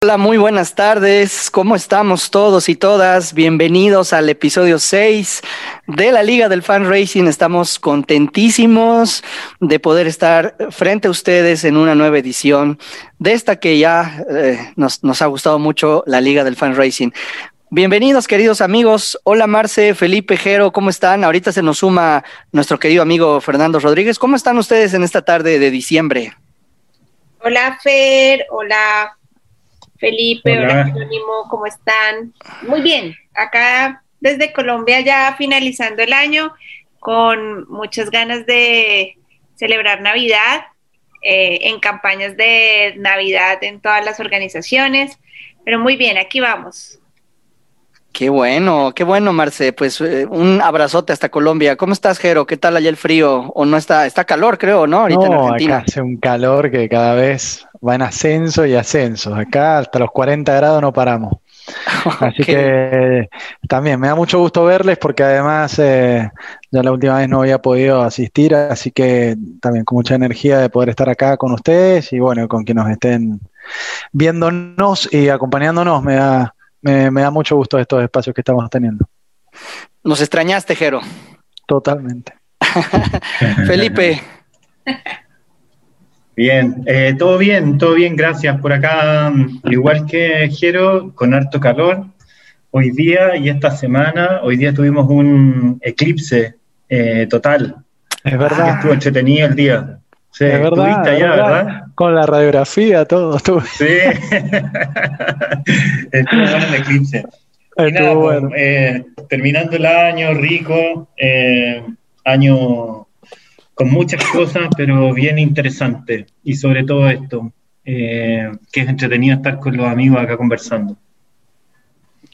Hola, muy buenas tardes. ¿Cómo estamos todos y todas? Bienvenidos al episodio 6 de la Liga del Fan Racing. Estamos contentísimos de poder estar frente a ustedes en una nueva edición de esta que ya eh, nos, nos ha gustado mucho, la Liga del Fan Racing. Bienvenidos, queridos amigos. Hola, Marce, Felipe, Jero, ¿cómo están? Ahorita se nos suma nuestro querido amigo Fernando Rodríguez. ¿Cómo están ustedes en esta tarde de diciembre? Hola, Fer. Hola, Felipe, hola. Jerónimo, ¿cómo están? Muy bien, acá desde Colombia ya finalizando el año con muchas ganas de celebrar Navidad, eh, en campañas de Navidad en todas las organizaciones, pero muy bien, aquí vamos. Qué bueno, qué bueno, Marce. Pues eh, un abrazote hasta Colombia. ¿Cómo estás, Jero? ¿Qué tal allá el frío? ¿O no está? Está calor, creo, ¿no? Ahorita en Argentina. Acá hace un calor que cada vez va en ascenso y ascenso. Acá hasta los 40 grados no paramos. Así que también me da mucho gusto verles porque además eh, ya la última vez no había podido asistir, así que también con mucha energía de poder estar acá con ustedes y bueno, con quienes nos estén viéndonos y acompañándonos. Me da, me, me da mucho gusto estos espacios que estamos teniendo. Nos extrañaste, Jero. Totalmente. Felipe. Bien, eh, todo bien, todo bien, gracias. Por acá, igual que Jero, con harto calor. Hoy día y esta semana, hoy día tuvimos un eclipse eh, total. Es verdad. estuvo entretenido el día. Sí, es verdad, allá, verdad. Con la radiografía, todo. Estuvo. Sí. estuvo bueno el eclipse. Nada, pues, bueno. eh, terminando el año, rico, eh, año con muchas cosas, pero bien interesante. Y sobre todo esto, eh, que es entretenido estar con los amigos acá conversando.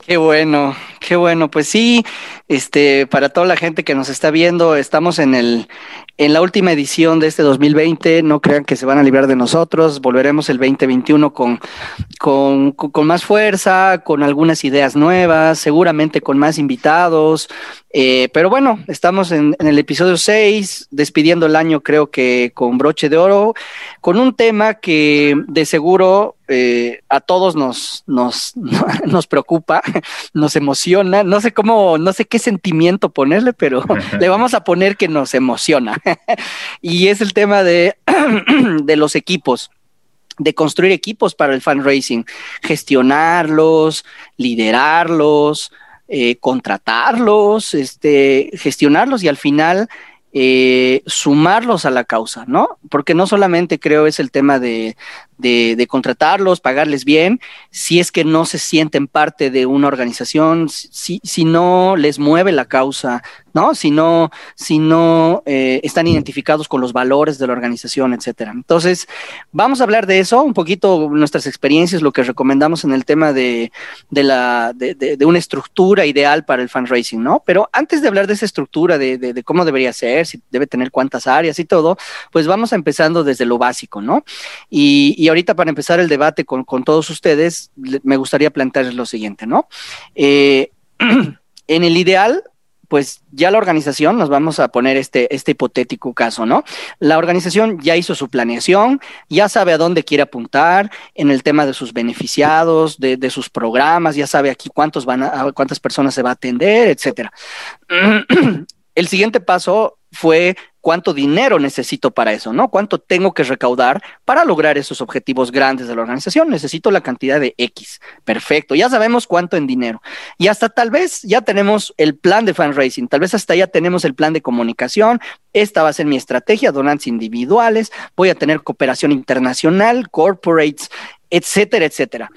Qué bueno, qué bueno. Pues sí, este, para toda la gente que nos está viendo, estamos en el, en la última edición de este 2020. No crean que se van a librar de nosotros. Volveremos el 2021 con, con, con más fuerza, con algunas ideas nuevas, seguramente con más invitados. Eh, pero bueno, estamos en, en, el episodio 6, despidiendo el año, creo que con broche de oro, con un tema que de seguro eh, a todos nos, nos, nos preocupa, nos emociona. No sé cómo, no sé qué sentimiento ponerle, pero le vamos a poner que nos emociona. y es el tema de, de los equipos de construir equipos para el fan racing, gestionarlos, liderarlos, eh, contratarlos, este, gestionarlos y al final eh, sumarlos a la causa, ¿no? Porque no solamente creo es el tema de, de, de, contratarlos, pagarles bien, si es que no se sienten parte de una organización, si, si no les mueve la causa, ¿no? Si no, si no eh, están identificados con los valores de la organización, etcétera. Entonces, vamos a hablar de eso, un poquito nuestras experiencias, lo que recomendamos en el tema de, de la, de, de, una estructura ideal para el fundraising, ¿no? Pero antes de hablar de esa estructura, de, cómo debería ser, si debe tener cuántas áreas y todo, pues vamos empezando desde lo básico, ¿no? Y ahorita para empezar el debate con, con todos ustedes, me gustaría plantearles lo siguiente, ¿no? Eh, en el ideal, pues ya la organización, nos vamos a poner este, este hipotético caso, ¿no? La organización ya hizo su planeación, ya sabe a dónde quiere apuntar en el tema de sus beneficiados, de, de sus programas, ya sabe aquí cuántos van a, cuántas personas se va a atender, etcétera. El siguiente paso fue cuánto dinero necesito para eso, ¿no? ¿Cuánto tengo que recaudar para lograr esos objetivos grandes de la organización? Necesito la cantidad de X. Perfecto, ya sabemos cuánto en dinero. Y hasta tal vez ya tenemos el plan de fundraising, tal vez hasta ya tenemos el plan de comunicación. Esta va a ser mi estrategia, donantes individuales, voy a tener cooperación internacional, corporates, etcétera, etcétera.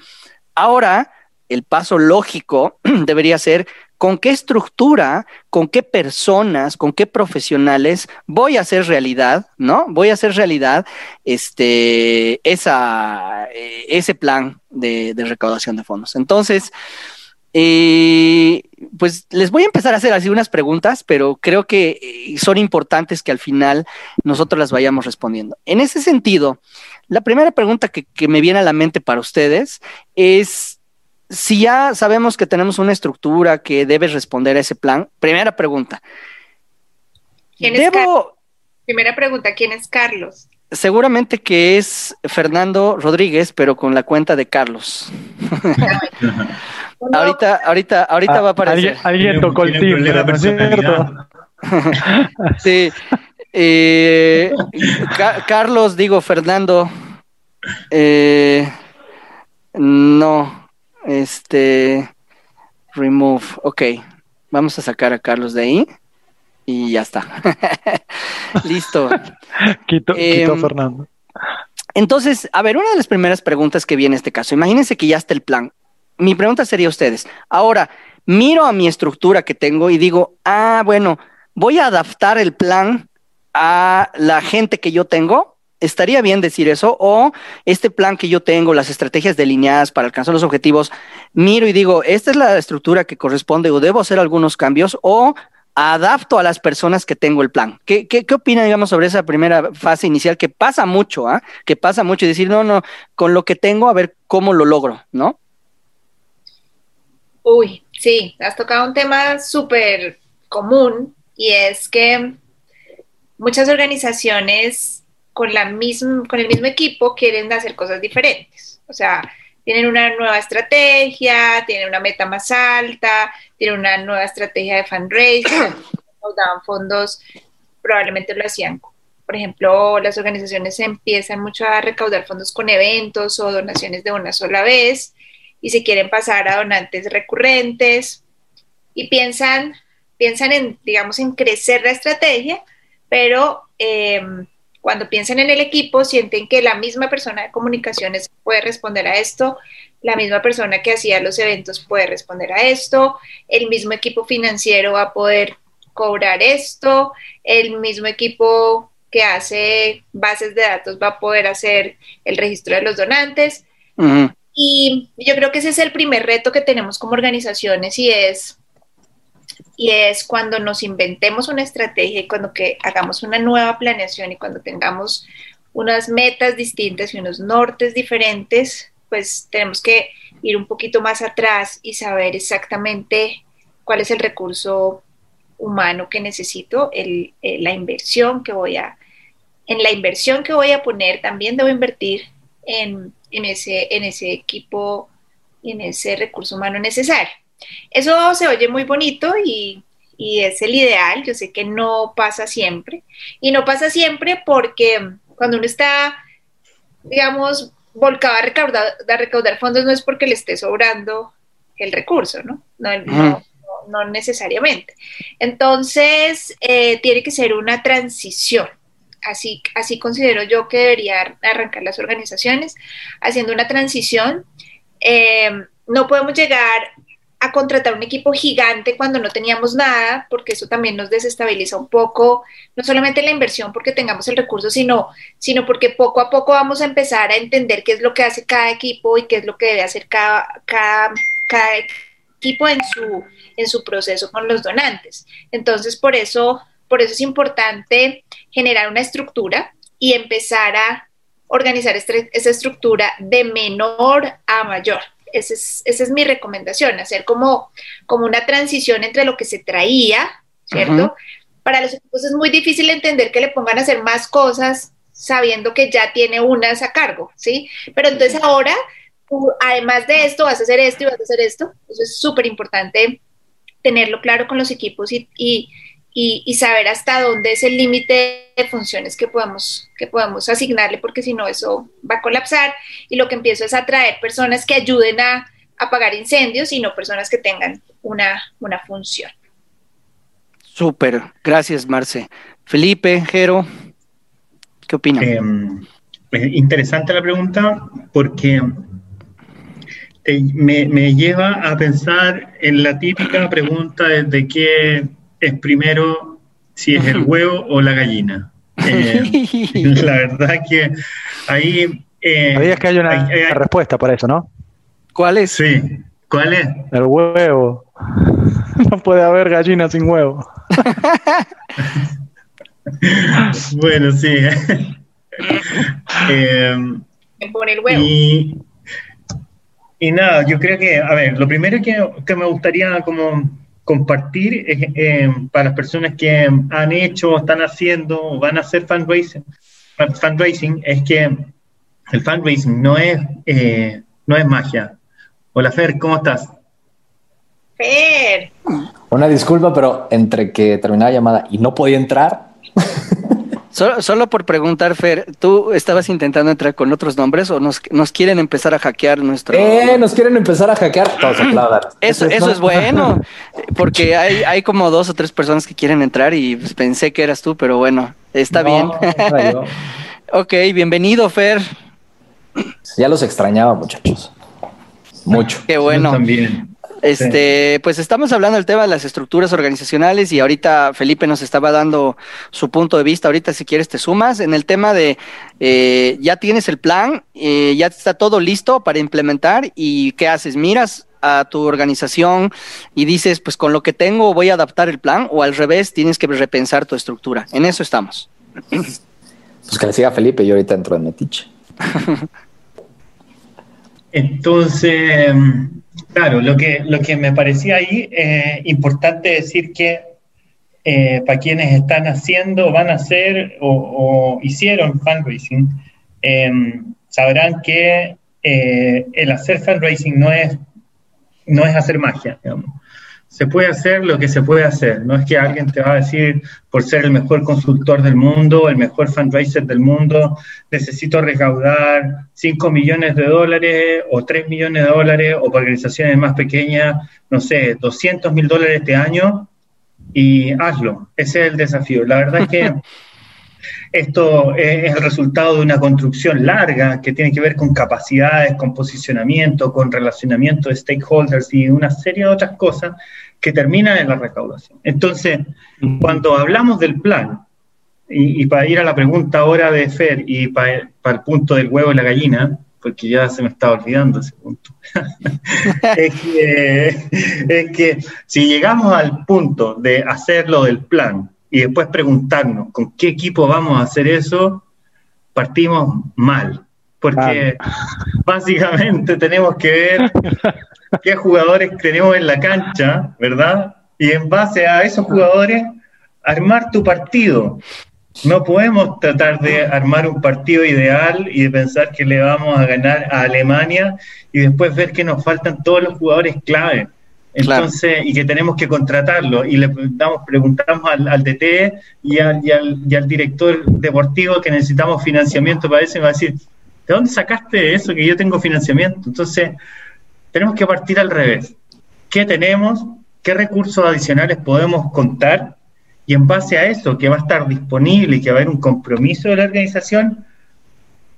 Ahora, el paso lógico debería ser con qué estructura, con qué personas, con qué profesionales voy a hacer realidad, ¿no? Voy a hacer realidad este, eh, ese plan de, recaudación de fondos. Entonces, eh, pues les voy a empezar a hacer así unas preguntas, pero creo que eh, son importantes que al final nosotros las vayamos respondiendo. En ese sentido, la primera pregunta que me viene a la mente para ustedes es si ya sabemos que tenemos una estructura que debe responder a ese plan, primera pregunta. ¿Quién es Debo... Primera pregunta, ¿quién es Carlos? seguramente que es Fernando Rodríguez, pero con la cuenta de Carlos. ahorita, ahorita, ahorita ah, va a aparecer. Alguien, tocó el timbre, ¿no es cierto? sí. Eh, Carlos, digo, Fernando. Eh, no. Este. Remove. Ok. Vamos a sacar a Carlos de ahí. Y ya está. Listo. quito, em, Fernando. Entonces, a ver, una de las primeras preguntas que viene en este caso, imagínense que ya está el plan. Mi pregunta sería a ustedes, ahora, miro a mi estructura que tengo y digo, ah, bueno, voy a adaptar el plan a la gente que yo tengo. ¿Estaría bien decir eso? O este plan que yo tengo, las estrategias delineadas para alcanzar los objetivos, miro y digo, esta es la estructura que corresponde o debo hacer algunos cambios o adapto a las personas que tengo el plan. ¿Qué, qué, opinan, digamos, sobre esa primera fase inicial que pasa mucho, ¿ah? Que pasa mucho y decir, no, no, con lo que tengo, a ver cómo lo logro, ¿no? Uy, sí, has tocado un tema súper común y es que muchas organizaciones con, la misma, con el mismo equipo quieren hacer cosas diferentes. O sea, tienen una nueva estrategia, tienen una meta más alta, tienen una nueva estrategia de fundraising, nos daban fondos, probablemente lo hacían. Por ejemplo, las organizaciones empiezan mucho a recaudar fondos con eventos o donaciones de una sola vez y se quieren pasar a donantes recurrentes y piensan, piensan en, digamos, en crecer la estrategia, pero eh, cuando piensan en el equipo, sienten que la misma persona de comunicaciones puede responder a esto, la misma persona que hacía los eventos puede responder a esto, el mismo equipo financiero va a poder cobrar esto, el mismo equipo que hace bases de datos va a poder hacer el registro de los donantes. Y yo creo que ese es el primer reto que tenemos como organizaciones y es y es cuando nos inventemos una estrategia y cuando que hagamos una nueva planeación y cuando tengamos unas metas distintas y unos nortes diferentes, pues tenemos que ir un poquito más atrás y saber exactamente cuál es el recurso humano que necesito, el, eh, la inversión que voy a, en la inversión que voy a poner, también debo invertir en, en ese, en ese equipo en ese recurso humano necesario. Eso se oye muy bonito y, es el ideal, yo sé que no pasa siempre, y no pasa siempre porque cuando uno está, digamos, volcado a recaudar, a recaudar fondos no es porque le esté sobrando el recurso, ¿no? No, necesariamente. Entonces, eh, tiene que ser una transición. Así, así considero yo que debería arrancar las organizaciones, haciendo una transición. Eh, no podemos llegar a contratar un equipo gigante cuando no teníamos nada, porque eso también nos desestabiliza un poco, no solamente la inversión porque tengamos el recurso, sino, sino porque poco a poco vamos a empezar a entender qué es lo que hace cada equipo y qué es lo que debe hacer cada, cada, equipo en su, en su proceso con los donantes. Entonces, por eso, por eso es importante generar una estructura y empezar a organizar esa estructura de menor a mayor esa es, mi recomendación, hacer como, como una transición entre lo que se traía, ¿cierto? Para los equipos es muy difícil entender que le pongan a hacer más cosas sabiendo que ya tiene unas a cargo, ¿sí? Pero entonces ahora, además de esto, vas a hacer esto y vas a hacer esto. Eso es súper importante tenerlo claro con los equipos y y, saber hasta dónde es el límite de funciones que podemos, que podemos asignarle, porque si no eso va a colapsar y lo que empiezo es atraer personas que ayuden a apagar incendios y no personas que tengan una, una función. Súper, gracias Marce. Felipe, Jero, ¿qué opinan? Em, interesante la pregunta porque me, me, lleva a pensar en la típica pregunta de qué es primero si es el huevo o la gallina. Eh, la verdad que ahí... Eh, que hay una, respuesta para eso, ¿no? ¿Cuál es? Sí. ¿Cuál es? El huevo. No puede haber gallina sin huevo. bueno, sí. eh, pone el huevo. Y, y, nada, yo creo que, a ver, lo primero que, que me gustaría como compartir eh, para las personas que han hecho, están haciendo o van a hacer fundraising, fundraising es que el fundraising no es, eh, no es magia. Hola Fer, ¿cómo estás? Fer. Una disculpa, pero entre que terminaba la llamada y no podía entrar. Solo, por preguntar, Fer, ¿tú estabas intentando entrar con otros nombres o nos, quieren empezar a hackear nuestro... Eh, nos quieren empezar a hackear. Todos Eso, eso es bueno, porque hay, hay como dos o tres personas que quieren entrar y pues, pensé que eras tú, pero bueno, está bien. ok, bienvenido, Fer. Ya los extrañaba, muchachos. Mucho. Qué bueno. también. Este, pues estamos hablando del tema de las estructuras organizacionales y ahorita Felipe nos estaba dando su punto de vista. Ahorita, si quieres, te sumas en el tema de eh, ya tienes el plan, eh, ya está todo listo para implementar y ¿qué haces? Miras a tu organización y dices, pues con lo que tengo voy a adaptar el plan o al revés, tienes que repensar tu estructura. En eso estamos. Pues que le siga Felipe, yo ahorita entro en Metiche. Entonces, claro, lo que, lo que me parecía ahí eh, importante decir que eh, para quienes están haciendo, van a hacer o, hicieron fundraising, em, sabrán que eh, el hacer fundraising no es, no es hacer magia, digamos se puede hacer lo que se puede hacer. No es que alguien te va a decir, por ser el mejor consultor del mundo, el mejor fundraiser del mundo, necesito recaudar 5 millones de dólares o 3 millones de dólares o para organizaciones más pequeñas, no sé, 200 mil dólares este año y hazlo. Ese es el desafío. La verdad es que esto es el resultado de una construcción larga que tiene que ver con capacidades, con posicionamiento, con relacionamiento de stakeholders y una serie de otras cosas que terminan en la recaudación. Entonces, cuando hablamos del plan, y, para ir a la pregunta ahora de Fer y para, el punto del huevo y la gallina, porque ya se me estaba olvidando ese punto, es, que, es que si llegamos al punto de hacerlo del plan, y después preguntarnos con qué equipo vamos a hacer eso, partimos mal. Porque básicamente tenemos que ver qué jugadores tenemos en la cancha, ¿verdad? Y en base a esos jugadores, armar tu partido. No podemos tratar de armar un partido ideal y de pensar que le vamos a ganar a Alemania y después ver que nos faltan todos los jugadores clave. Entonces, y que tenemos que contratarlo, y le damos, preguntamos al, al, y, al, director deportivo que necesitamos financiamiento para eso, y va a decir, ¿de dónde sacaste eso que yo tengo financiamiento? Entonces, tenemos que partir al revés. ¿Qué tenemos? ¿Qué recursos adicionales podemos contar? Y en base a eso, que va a estar disponible y que va a haber un compromiso de la organización,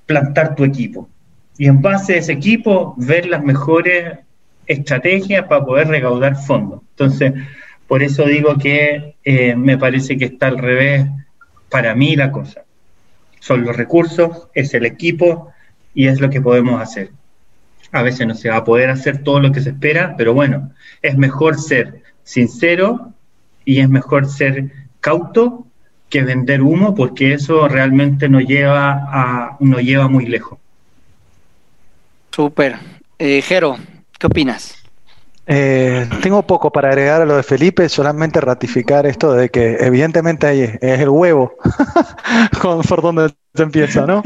plantar tu equipo. Y en base a ese equipo, ver las mejores estrategia para poder recaudar fondos. Entonces, por eso digo que eh, me parece que está al revés para mí la cosa. Son los recursos, es el equipo y es lo que podemos hacer. A veces no se va a poder hacer todo lo que se espera, pero bueno, es mejor ser sincero y es mejor ser cauto que vender humo, porque eso realmente nos lleva, lleva muy lejos. Súper. Eh, Jero, ¿Qué opinas? Eh, tengo poco para agregar a lo de Felipe, solamente ratificar esto de que evidentemente ahí es, el huevo por donde se empieza, ¿no?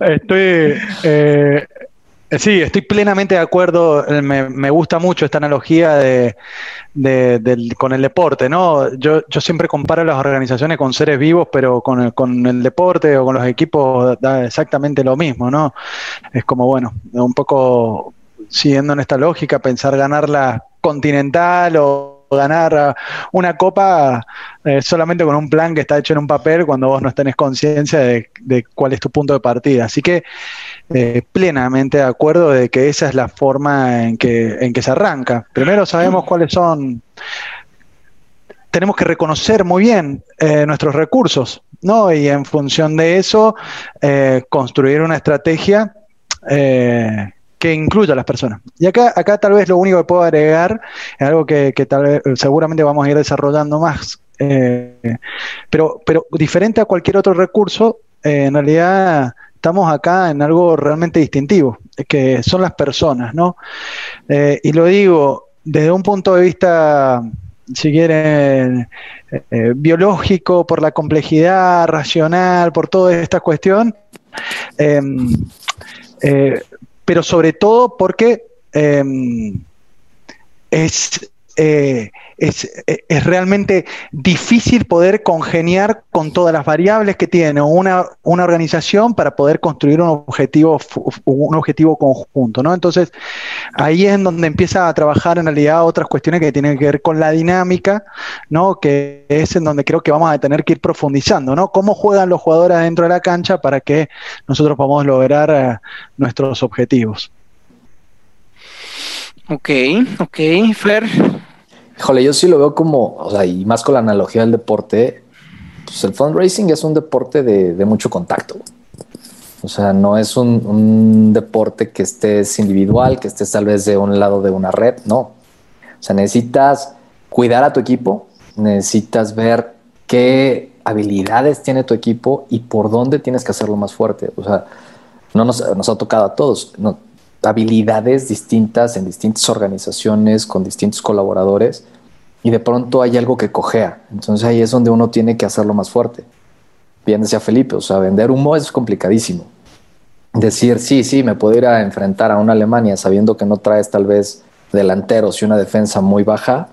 Estoy, eh, sí, estoy plenamente de acuerdo, me, gusta mucho esta analogía de, con el deporte, ¿no? Yo, yo siempre comparo las organizaciones con seres vivos, pero con el, con el deporte o con los equipos da exactamente lo mismo, ¿no? Es como, bueno, un poco siguiendo en esta lógica, pensar ganar la continental o ganar una copa eh, solamente con un plan que está hecho en un papel cuando vos no tenés conciencia de, cuál es tu punto de partida. Así que eh, plenamente de acuerdo de que esa es la forma en que, en que se arranca. Primero sabemos cuáles son, tenemos que reconocer muy bien eh, nuestros recursos, ¿no? Y en función de eso, construir una estrategia que incluya a las personas. Y acá, acá tal vez lo único que puedo agregar es algo que, tal vez seguramente vamos a ir desarrollando más, eh, pero, pero diferente a cualquier otro recurso, eh, en realidad estamos acá en algo realmente distintivo, que son las personas, ¿no? Eh, y lo digo desde un punto de vista si quieren, eh, biológico, por la complejidad racional, por toda esta cuestión, em, pero sobre todo porque em, es eh, es, es, realmente difícil poder congeniar con todas las variables que tiene una, una organización para poder construir un objetivo, un objetivo conjunto, ¿no? Entonces, ahí es en donde empieza a trabajar en realidad otras cuestiones que tienen que ver con la dinámica, ¿no? Que es en donde creo que vamos a tener que ir profundizando, ¿no? Cómo juegan los jugadores dentro de la cancha para que nosotros podamos lograr eh, nuestros objetivos. Ok, ok, Fer. Híjole, yo sí lo veo como, o sea, y más con la analogía del deporte, pues el fundraising es un deporte de, mucho contacto. O sea, no es un, deporte que estés individual, que estés tal vez de un lado de una red, no. O sea, necesitas cuidar a tu equipo, necesitas ver qué habilidades tiene tu equipo y por dónde tienes que hacerlo más fuerte. O sea, no nos, ha tocado a todos. Habilidades distintas en distintas organizaciones, con distintos colaboradores, y de pronto hay algo que cojea. Entonces ahí es donde uno tiene que hacerlo más fuerte. Bien decía Felipe, o sea, vender humo es complicadísimo. Decir, sí, sí, me puedo ir a enfrentar a una Alemania sabiendo que no traes tal vez delanteros y una defensa muy baja,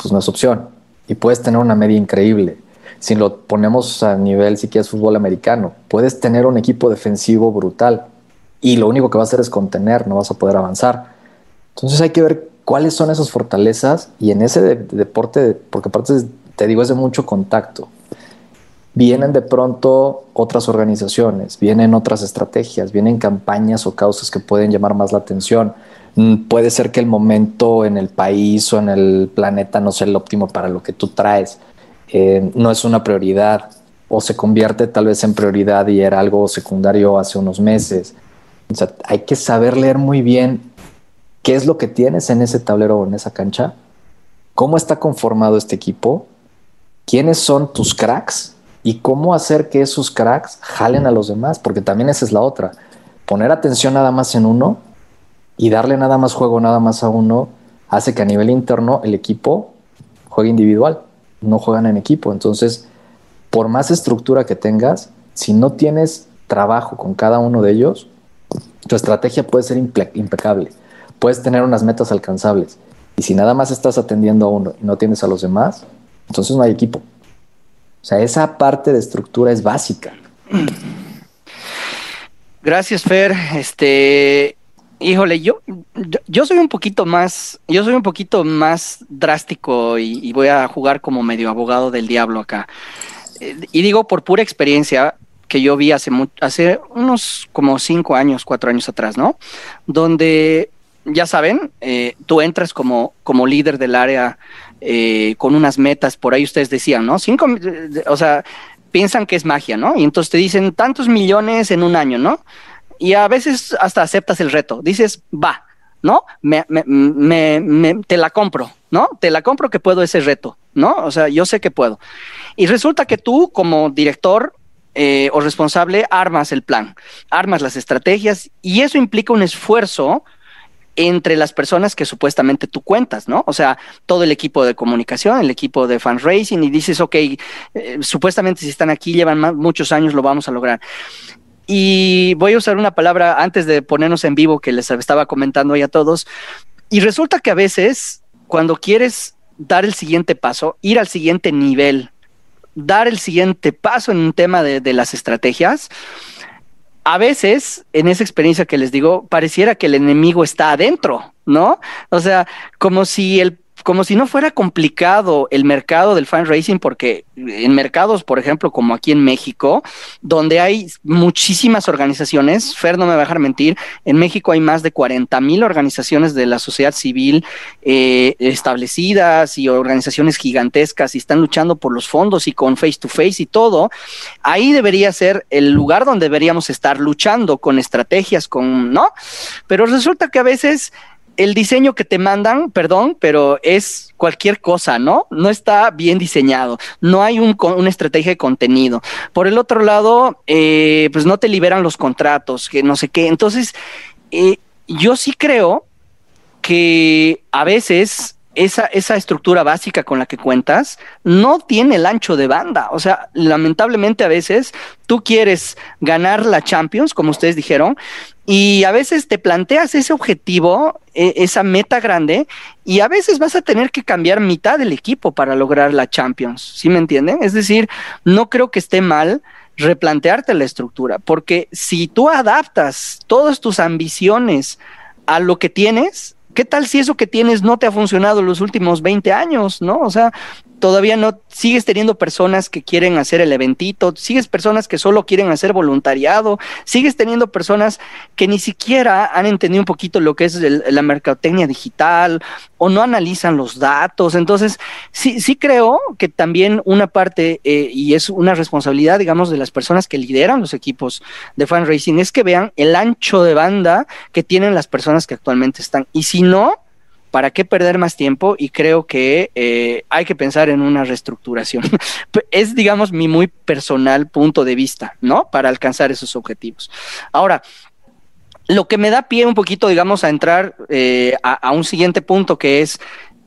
pues no es opción. Y puedes tener una media increíble. Si lo ponemos a nivel, si quieres, fútbol americano, puedes tener un equipo defensivo brutal, y lo único que va a hacer es contener, no vas a poder avanzar. Entonces hay que ver cuáles son esas fortalezas y en ese deporte, porque aparte te digo es de mucho contacto, vienen de pronto otras organizaciones, vienen otras estrategias, vienen campañas o causas que pueden llamar más la atención. Mm, puede ser que el momento en el país o en el planeta no sea el óptimo para lo que tú traes. Eh, no es una prioridad o se convierte tal vez en prioridad y era algo secundario hace unos meses. Hay que saber leer muy bien qué es lo que tienes en ese tablero o en esa cancha, cómo está conformado este equipo, quiénes son tus cracks y cómo hacer que esos cracks jalen a los demás, porque también esa es la otra. Poner atención nada más en uno y darle nada más juego nada más a uno hace que a nivel interno el equipo juegue individual, no juegan en equipo. Entonces, por más estructura que tengas, si no tienes trabajo con cada uno de ellos, tu estrategia puede ser impecable, puedes tener unas metas alcanzables. Y si nada más estás atendiendo a uno y no tienes a los demás, entonces no hay equipo. O sea, esa parte de estructura es básica. Gracias, Fer. Este, híjole, yo, yo soy un poquito más, yo soy un poquito más drástico y, voy a jugar como medio abogado del diablo acá. Eh, y digo por pura experiencia, que yo vi hace, hace unos como cinco años, cuatro años atrás, ¿no? Donde, ya saben, eh, tú entras como, como líder del área eh, con unas metas, por ahí ustedes decían, ¿no? Cinco, o sea, piensan que es magia, ¿no? Y entonces te dicen tantos millones en un año, ¿no? Y a veces hasta aceptas el reto, dices, va, ¿no? Me, me, te la compro, ¿no? Te la compro que puedo ese reto, ¿no? O sea, yo sé que puedo. Y resulta que tú como director eh, o responsable armas el plan, armas las estrategias y eso implica un esfuerzo entre las personas que supuestamente tú cuentas, ¿no? O sea, todo el equipo de comunicación, el equipo de fundraising y dices, ok, eh, supuestamente si están aquí, llevan muchos años, lo vamos a lograr. Y voy a usar una palabra antes de ponernos en vivo que les estaba comentando hoy a todos. Y resulta que a veces, cuando quieres dar el siguiente paso, ir al siguiente nivel dar el siguiente paso en un tema de, las estrategias, a veces, en esa experiencia que les digo, pareciera que el enemigo está adentro, ¿no? O sea, como si el como si no fuera complicado el mercado del fundraising, porque en mercados, por ejemplo, como aquí en México, donde hay muchísimas organizaciones, Fer no me va a dejar mentir, en México hay más de 40 mil organizaciones de la sociedad civil eh, establecidas y organizaciones gigantescas y están luchando por los fondos y con face to face y todo, ahí debería ser el lugar donde deberíamos estar luchando con estrategias, con, ¿no? Pero resulta que a veces el diseño que te mandan, perdón, pero es cualquier cosa, ¿no? No está bien diseñado, no hay un, una estrategia de contenido. Por el otro lado, eh, pues no te liberan los contratos, que no sé qué. Entonces, eh, yo sí creo que a veces esa, esa estructura básica con la que cuentas no tiene el ancho de banda. O sea, lamentablemente a veces tú quieres ganar la Champions, como ustedes dijeron, y a veces te planteas ese objetivo, e, esa meta grande, y a veces vas a tener que cambiar mitad del equipo para lograr la Champions. ¿Sí me entienden? Es decir, no creo que esté mal replantearte la estructura, porque si tú adaptas todas tus ambiciones a lo que tienes, ¿qué tal si eso que tienes no te ha funcionado los últimos 20 años, no? O sea, todavía no sigues teniendo personas que quieren hacer el eventito, sigues personas que solo quieren hacer voluntariado, sigues teniendo personas que ni siquiera han entendido un poquito lo que es la mercadotecnia digital o no analizan los datos. Entonces, sí, sí creo que también una parte, eh, y es una responsabilidad, digamos, de las personas que lideran los equipos de fundraising, es que vean el ancho de banda que tienen las personas que actualmente están. Y si no, ¿para qué perder más tiempo? Y creo que eh, hay que pensar en una reestructuración. es, digamos, mi muy personal punto de vista, ¿no? Para alcanzar esos objetivos. Ahora, lo que me da pie un poquito, digamos, a entrar eh, a, un siguiente punto que es,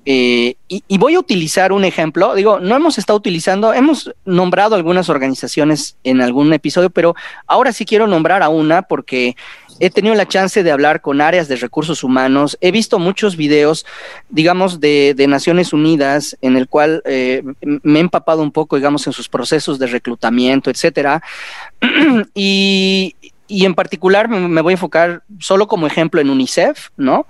eh, y, y, voy a utilizar un ejemplo, digo, no hemos estado utilizando, hemos nombrado algunas organizaciones en algún episodio, pero ahora sí quiero nombrar a una porque he tenido la chance de hablar con áreas de recursos humanos, he visto muchos videos, digamos, de, Naciones Unidas, en el cual eh, me he empapado un poco, digamos, en sus procesos de reclutamiento, etcétera. y, en particular me, voy a enfocar solo como ejemplo en UNICEF, ¿no?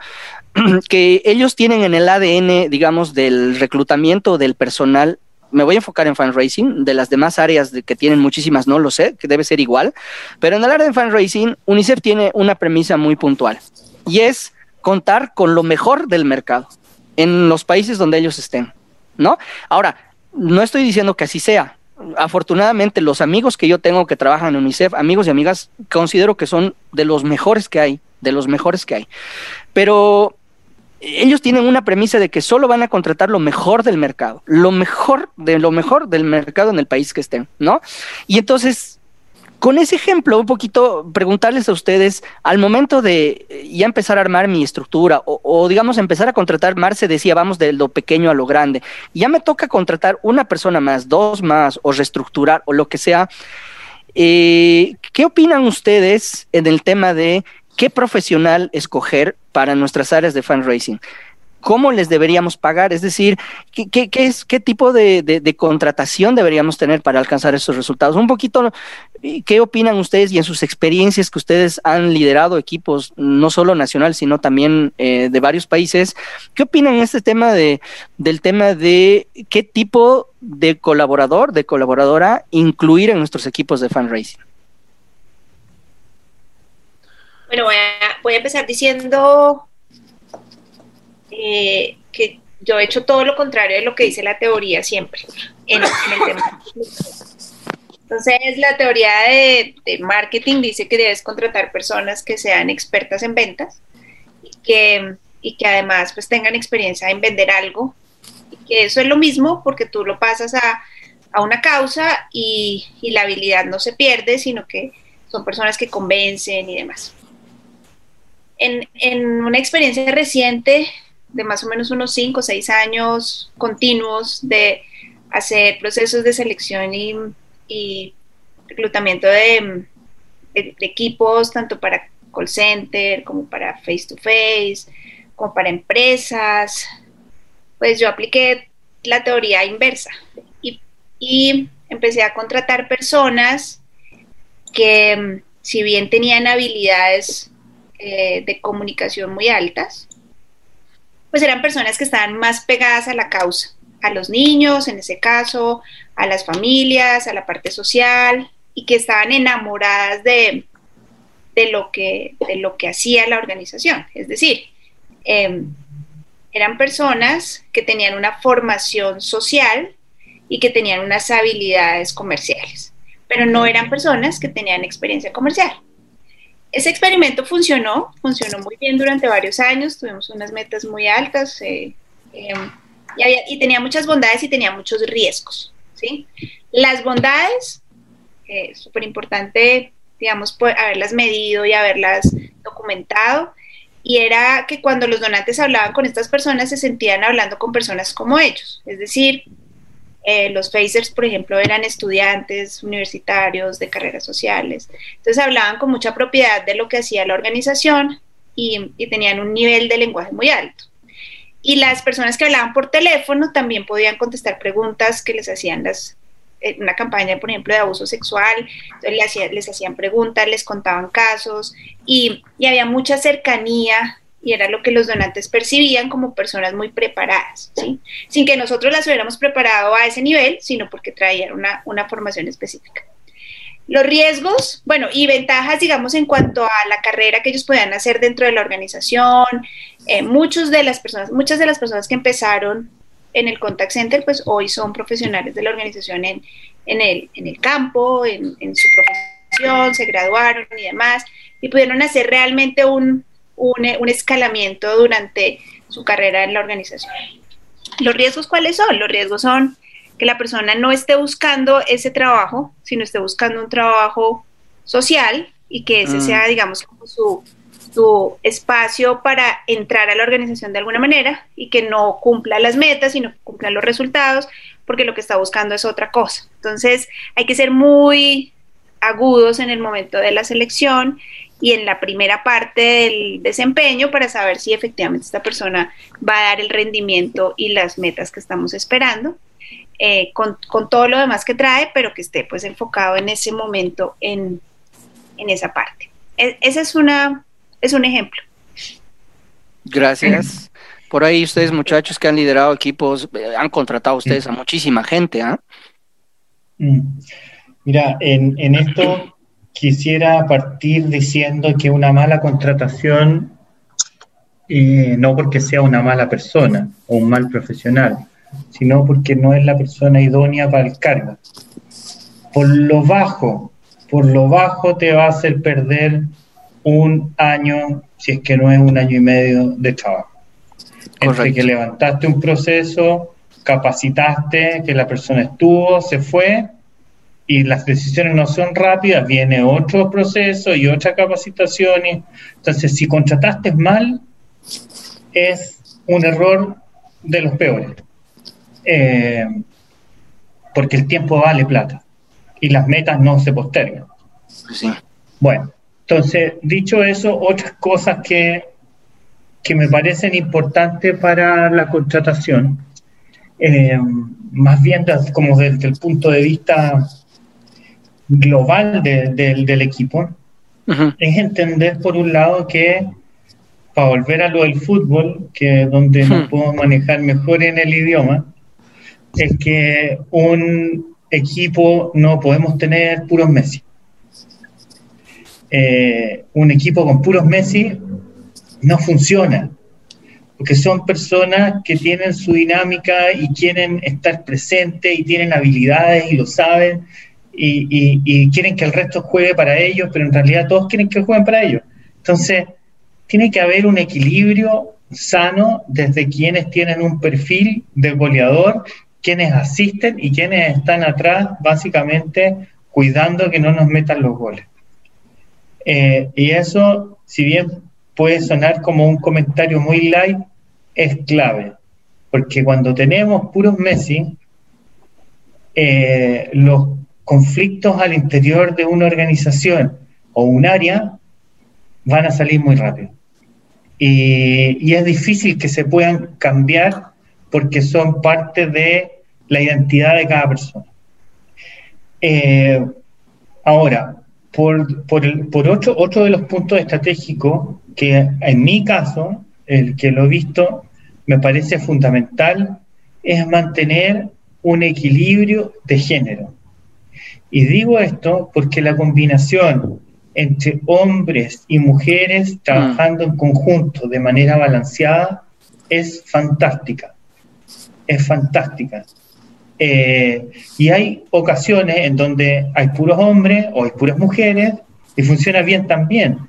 que ellos tienen en el ADN, digamos, del reclutamiento del personal me voy a enfocar en fundraising, de las demás áreas que tienen muchísimas no lo sé, que debe ser igual, pero en el área de fundraising, UNICEF tiene una premisa muy puntual y es contar con lo mejor del mercado en los países donde ellos estén, ¿no? Ahora, no estoy diciendo que así sea. Afortunadamente, los amigos que yo tengo que trabajan en UNICEF, amigos y amigas, considero que son de los mejores que hay, de los mejores que hay. Pero ellos tienen una premisa de que solo van a contratar lo mejor del mercado, lo mejor de lo mejor del mercado en el país que estén, ¿no? Y entonces, con ese ejemplo, un poquito preguntarles a ustedes, al momento de eh, ya empezar a armar mi estructura, o, digamos empezar a contratar, Marce decía, vamos de lo pequeño a lo grande, ya me toca contratar una persona más, dos más, o reestructurar, o lo que sea. Eh, ¿Qué opinan ustedes en el tema de qué profesional escoger para nuestras áreas de fundraising. ¿Cómo les deberíamos pagar? Es decir, ¿qué, es, qué tipo de, contratación deberíamos tener para alcanzar esos resultados? Un poquito, ¿qué opinan ustedes y en sus experiencias que ustedes han liderado equipos, no solo nacional, sino también eh, de varios países? ¿Qué opinan en este tema de, del tema de qué tipo de colaborador, de colaboradora incluir en nuestros equipos de fundraising? Bueno, voy a, empezar diciendo eh, que yo he hecho todo lo contrario de lo que dice la teoría siempre en, el tema. Entonces, la teoría de, marketing dice que debes contratar personas que sean expertas en ventas y que, y que además pues tengan experiencia en vender algo. Y que eso es lo mismo porque tú lo pasas a, a una causa y, y la habilidad no se pierde, sino que son personas que convencen y demás en, una experiencia reciente de más o menos unos 5 o 6 años continuos de hacer procesos de selección y, reclutamiento de, equipos, tanto para call center como para face to face, como para empresas, pues yo apliqué la teoría inversa y, y empecé a contratar personas que si bien tenían habilidades eh, de comunicación muy altas, pues eran personas que estaban más pegadas a la causa, a los niños, en ese caso, a las familias, a la parte social, y que estaban enamoradas de, de, lo, que, de lo que hacía la organización. Es decir, em, eran personas que tenían una formación social y que tenían unas habilidades comerciales, pero no eran personas que tenían experiencia comercial. Ese experimento funcionó, funcionó muy bien durante varios años, tuvimos unas metas muy altas eh, em, y, tenía muchas bondades y tenía muchos riesgos. ¿sí? Las bondades, eh, súper importante, digamos, haberlas medido y haberlas documentado, y era que cuando los donantes hablaban con estas personas se sentían hablando con personas como ellos, es decir, eh, los Facers, por ejemplo, eran estudiantes universitarios de carreras sociales, entonces hablaban con mucha propiedad de lo que hacía la organización y, tenían un nivel de lenguaje muy alto. Y las personas que hablaban por teléfono también podían contestar preguntas que les hacían las, una campaña, por ejemplo, de abuso sexual, les, hacían preguntas, les contaban casos y, y, había mucha cercanía y era lo que los donantes percibían como personas muy preparadas, ¿sí? Sin que nosotros las hubiéramos preparado a ese nivel, sino porque traían una, una formación específica. Los riesgos, bueno, y ventajas, digamos, en cuanto a la carrera que ellos podían hacer dentro de la organización. Eh, muchos de las personas, muchas de las personas que empezaron en el contact center, pues hoy son profesionales de la organización en, en, el, en el campo, en, en, su profesión, se graduaron y demás, y pudieron hacer realmente un, un, un escalamiento durante su carrera en la organización. ¿Los riesgos cuáles son? Los riesgos son que la persona no esté buscando ese trabajo, sino esté buscando un trabajo social y que ese mm. sea, digamos, como su, su espacio para entrar a la organización de alguna manera y que no cumpla las metas, sino cumpla los resultados, porque lo que está buscando es otra cosa. Entonces, hay que ser muy agudos en el momento de la selección y en la primera parte del desempeño para saber si efectivamente esta persona va a dar el rendimiento y las metas que estamos esperando. Eh, con, todo lo demás que trae, pero que esté pues enfocado en ese momento en, en esa parte. E, esa es una, es un ejemplo. Gracias. Por ahí ustedes muchachos que han liderado equipos, eh, han contratado ustedes a muchísima gente, ¿ah? Mm. Mira, en, en esto quisiera partir diciendo que una mala contratación, eh, no porque sea una mala persona o un mal profesional, sino porque no es la persona idónea para el cargo. Por lo bajo, por lo bajo te va a hacer perder un año, si es que no es un año y medio de trabajo. Entre que levantaste un proceso, capacitaste, que la persona estuvo, se fue, y las decisiones no son rápidas, viene otro proceso y otra capacitación. entonces, si contrataste mal, es un error de los peores. Eh, porque el tiempo vale plata y las metas no se postergan. Sí. Bueno, entonces, dicho eso, otras cosas que, que me parecen importantes para la contratación, eh, más bien como desde el punto de vista global del equipo, es entender por un lado que para volver a lo del fútbol, que es donde nos podemos manejar mejor en el idioma, es que un equipo no podemos tener puros Messi. Eh, un equipo con puros Messi no funciona, porque son personas que tienen su dinámica y quieren estar presentes y tienen habilidades y lo saben y, quieren que el resto juegue para ellos, pero en realidad todos quieren que jueguen para ellos. Entonces, tiene que haber un equilibrio sano desde quienes tienen un perfil de goleador, quienes asisten y quienes están atrás, básicamente cuidando que no nos metan los goles. Eh, y eso, si bien puede sonar como un comentario muy light, es clave, porque cuando tenemos puros Messi, eh, los conflictos al interior de una organización o un área van a salir muy rápido. Y, es difícil que se puedan cambiar porque son parte de la identidad de cada persona. Eh, ahora, por, por, por otro, otro de los puntos estratégicos que en mi caso, el que lo he visto, me parece fundamental, es mantener un equilibrio de género. Y digo esto porque la combinación entre hombres y mujeres trabajando en conjunto de manera balanceada es fantástica. Es fantástica. Eh, y hay ocasiones en donde hay puros hombres o hay puras mujeres y funciona bien también.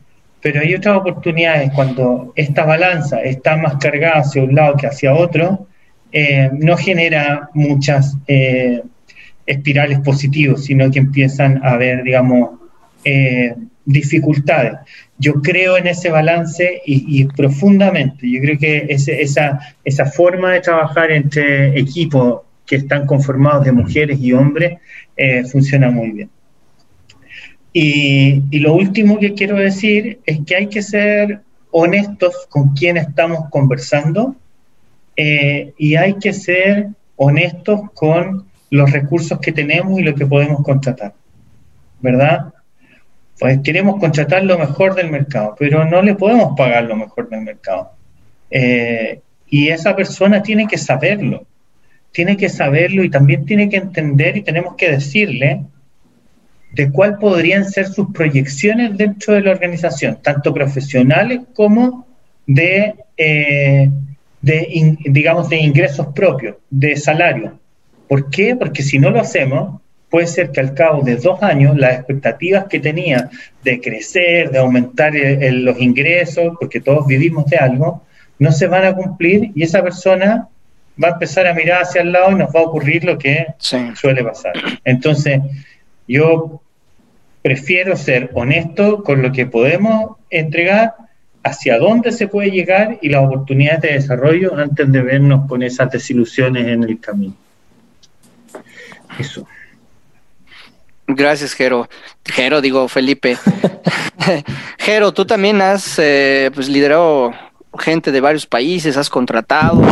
Pero hay otras oportunidades cuando esta balanza está más cargada hacia un lado que hacia otro, eh, no genera muchas eh, espirales positivas, sino que empiezan a haber, digamos, dificultades. yo creo en ese balance y, profundamente. Yo creo que esa, esa forma de trabajar entre equipos que están conformados de mujeres y hombres eh, funciona muy bien. Y, lo último que quiero decir es que hay que ser honestos con quien estamos conversando eh, y hay que ser honestos con los recursos que tenemos y lo que podemos contratar, ¿verdad? Pues queremos contratar lo mejor del mercado, pero no le podemos pagar lo mejor del mercado. Eh, y esa persona tiene que saberlo, tiene que saberlo y también tiene que entender y tenemos que decirle de cuál podrían ser sus proyecciones dentro de la organización, tanto profesionales como de eh, de, digamos, de ingresos propios, de salario. ¿Por qué? Porque si no lo hacemos, puede ser que al cabo de dos años las expectativas que tenía de crecer, de aumentar los ingresos, porque todos vivimos de algo, no se van a cumplir y esa persona va a empezar a mirar hacia el lado y nos va a ocurrir lo que suele pasar. Entonces, yo prefiero ser honesto con lo que podemos entregar hacia dónde se puede llegar y las oportunidades de desarrollo antes de vernos con esas desilusiones en el camino. Eso. Gracias, Jero. Jero, digo, Felipe. Jero, tú también has eh, pues, liderado gente de varios países, has contratado.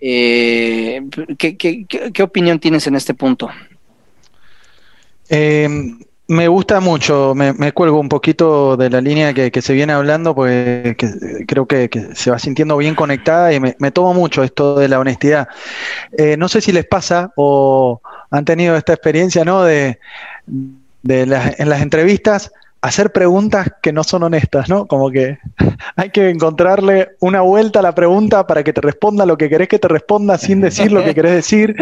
Eh, ¿qué, qué, qué, opinión tienes en este punto? Eh, me gusta mucho, me, cuelgo un poquito de la línea que, se viene hablando, porque creo que, se va sintiendo bien conectada y me, tomo mucho esto de la honestidad. Eh, no sé si les pasa o han tenido esta experiencia, ¿no? De en las entrevistas hacer preguntas que no son honestas, ¿no? Como que hay que encontrarle una vuelta a la pregunta para que te responda lo que querés que te responda sin decir lo que querés decir.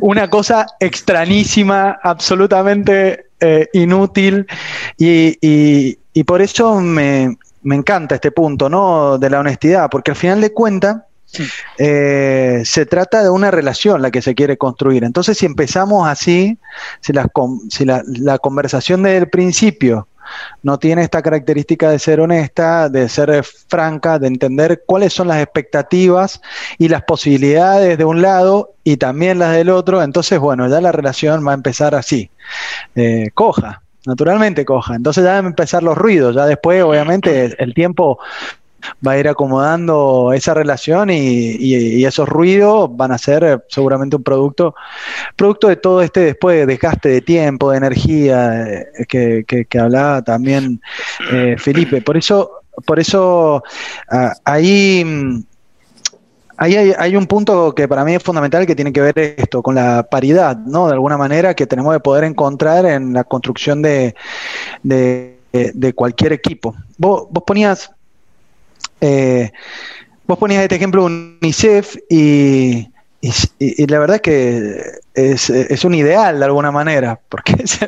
Una cosa extrañísima, absolutamente eh, inútil. Y, por eso me, encanta este punto, ¿no? De la honestidad, porque al final de cuentas. Eh, se trata de una relación la que se quiere construir. Entonces, si empezamos así, si, si la, la conversación desde el principio no tiene esta característica de ser honesta, de ser franca, de entender cuáles son las expectativas y las posibilidades de un lado y también las del otro, entonces, bueno, ya la relación va a empezar así, eh, coja, naturalmente coja. Entonces ya van a empezar los ruidos, ya después, obviamente, el tiempo va a ir acomodando esa relación y, esos ruidos van a ser eh, seguramente un producto, producto de todo este después de desgaste de tiempo, de energía eh, que, hablaba también eh, Felipe. Por eso, por eso ah, ahí mm, Ahí hay, un punto que para mí es fundamental que tiene que ver esto con la paridad, ¿no? De alguna manera que tenemos que poder encontrar en la construcción de, cualquier equipo. Vos, vos ponías eh, vos ponías este ejemplo UNICEF y, y, la verdad es que es, un ideal de alguna manera, porque es,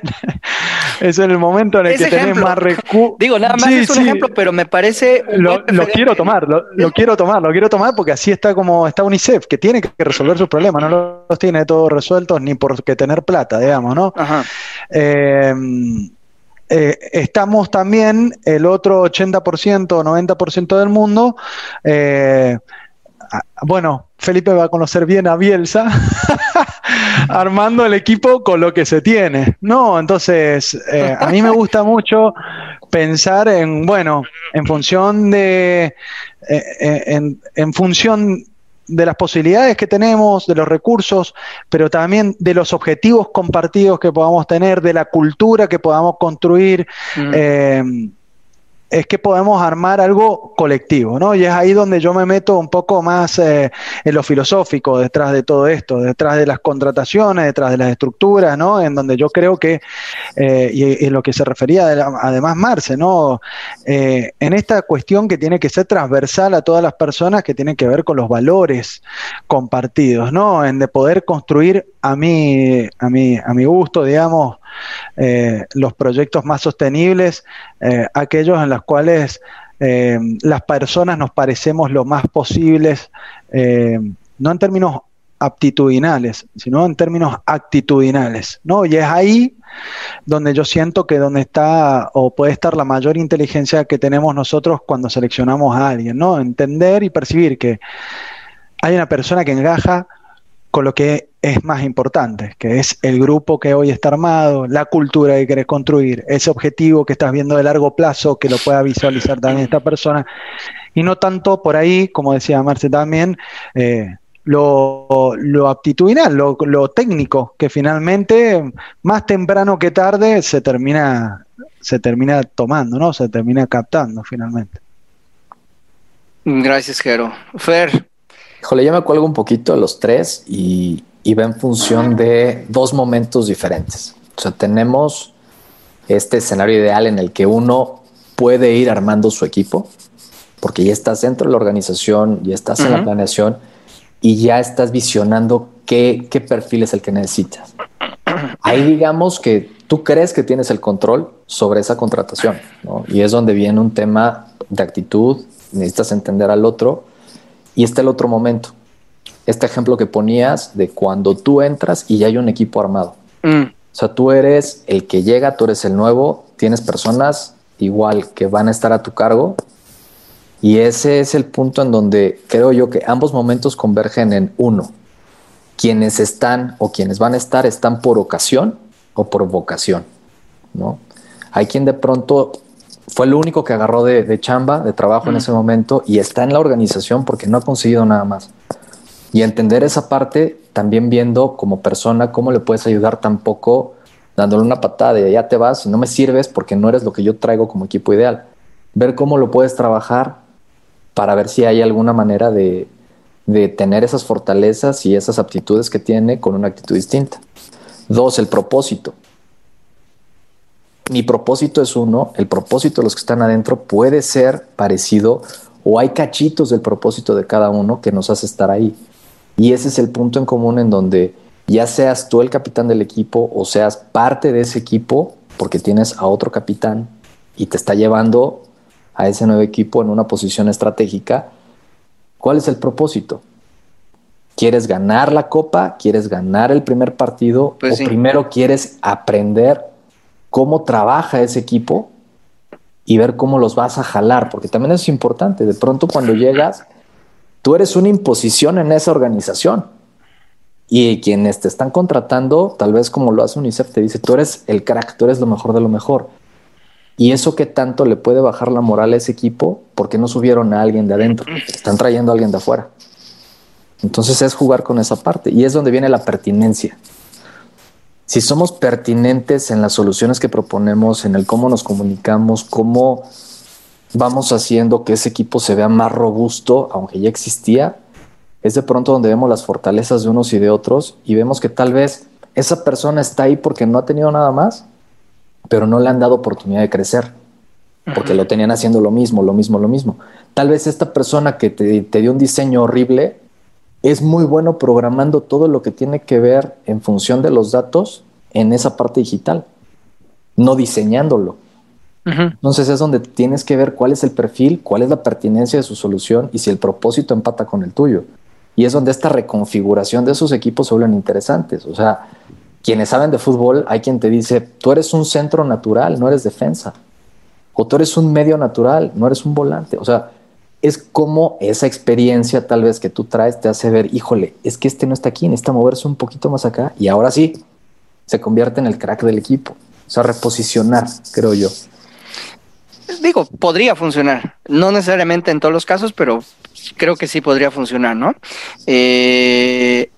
en el momento en el que tenés más recursos. Digo, nada más es un ejemplo, pero me parece. lo, quiero tomar, lo, quiero tomar, lo quiero tomar porque así está como está UNICEF, que tiene que resolver sus problemas, no los tiene todos resueltos ni porque tener plata, digamos, ¿no? Ajá. Eh, eh, estamos también el otro 80% o 90% del mundo, eh, bueno, Felipe va a conocer bien a Bielsa, armando el equipo con lo que se tiene. No, entonces, eh, a mí me gusta mucho pensar en, bueno, en función de, en, en función de las posibilidades que tenemos, de los recursos, pero también de los objetivos compartidos que podamos tener, de la cultura que podamos construir. Mm. Eh, es que podemos armar algo colectivo, ¿no? Y es ahí donde yo me meto un poco más eh, en lo filosófico detrás de todo esto, detrás de las contrataciones, detrás de las estructuras, ¿no? En donde yo creo que, eh, y, en lo que se refería además Marce, ¿no? Eh, en esta cuestión que tiene que ser transversal a todas las personas, que tiene que ver con los valores compartidos, ¿no? En de poder construir a mí, a a mi gusto, digamos, eh, los proyectos más sostenibles, eh, aquellos en los cuales eh, las personas nos parecemos lo más posibles, no en términos aptitudinales, sino en términos actitudinales, ¿no? Y es ahí donde yo siento que donde está o puede estar la mayor inteligencia que tenemos nosotros cuando seleccionamos a alguien, ¿no? Entender y percibir que hay una persona que engaja con lo que es más importante, que es el grupo que hoy está armado, la cultura que querés construir, ese objetivo que estás viendo de largo plazo, que lo pueda visualizar también esta persona, y no tanto por ahí, como decía Marce también, eh, lo, lo, aptitudinal, lo, lo, técnico, que finalmente, más temprano que tarde, se termina, se termina tomando, ¿no? Se termina captando finalmente. Gracias, Jero. Fer, Híjole, yo me cuelgo un poquito a los tres y, y va en función de dos momentos diferentes. O sea, tenemos este escenario ideal en el que uno puede ir armando su equipo, porque ya estás dentro de la organización, ya estás en la planeación y ya estás visionando qué, qué perfil es el que necesitas. Ahí digamos que tú crees que tienes el control sobre esa contratación, ¿no? Y es donde viene un tema de actitud, necesitas entender al otro y está el otro momento. Este ejemplo que ponías de cuando tú entras y ya hay un equipo armado. Mm. O sea, tú eres el que llega, tú eres el nuevo, tienes personas igual que van a estar a tu cargo. Y ese es el punto en donde creo yo que ambos momentos convergen en uno. Quienes están o quienes van a estar están por ocasión o por vocación, ¿no? Hay quien de pronto fue el único que agarró de, chamba, de trabajo en ese momento y está en la organización porque no ha conseguido nada más. Y entender esa parte, también viendo como persona cómo le puedes ayudar tampoco dándole una patada de ya te vas y no me sirves porque no eres lo que yo traigo como equipo ideal. Ver cómo lo puedes trabajar para ver si hay alguna manera de, de tener esas fortalezas y esas aptitudes que tiene con una actitud distinta. Dos, el propósito mi propósito es uno, el propósito de los que están adentro puede ser parecido o hay cachitos del propósito de cada uno que nos hace estar ahí. Y ese es el punto en común en donde ya seas tú el capitán del equipo o seas parte de ese equipo porque tienes a otro capitán y te está llevando a ese nuevo equipo en una posición estratégica, ¿cuál es el propósito? ¿Quieres ganar la copa? ¿Quieres ganar el primer partido? Pues ¿O primero quieres aprender cómo trabaja ese equipo y ver cómo los vas a jalar, porque también es importante. De pronto cuando llegas, tú eres una imposición en esa organización. Y quienes te están contratando, tal vez como lo hace UNICEF, te dice, tú eres el crack, tú eres lo mejor de lo mejor. Y eso que tanto le puede bajar la moral a ese equipo, porque no subieron a alguien de adentro, están trayendo a alguien de afuera. Entonces es jugar con esa parte y es donde viene la pertinencia si somos pertinentes en las soluciones que proponemos, en el cómo nos comunicamos, cómo vamos haciendo que ese equipo se vea más robusto, aunque ya existía, es de pronto donde vemos las fortalezas de unos y de otros y vemos que tal vez esa persona está ahí porque no ha tenido nada más, pero no le han dado oportunidad de crecer, porque lo tenían haciendo lo mismo, lo mismo, lo mismo. Tal vez esta persona que te, te dio un diseño horrible es muy bueno programando todo lo que tiene que ver en función de los datos en esa parte digital, no diseñándolo. Entonces es donde tienes que ver cuál es el perfil, cuál es la pertinencia de su solución y si el propósito empata con el tuyo. Y es donde esta reconfiguración de esos equipos se vuelven interesantes. O sea, quienes saben de fútbol, hay quien te dice, tú eres un centro natural, no eres defensa. O tú eres un medio natural, no eres un volante. O sea, es como esa experiencia tal vez que tú traes te hace ver, híjole, es que este no está aquí, necesita moverse un poquito más acá y ahora sí, se convierte en el crack del equipo. O sea, reposicionar, creo yo. Digo, podría funcionar, no necesariamente en todos los casos, pero creo que sí podría funcionar, ¿no? Eh,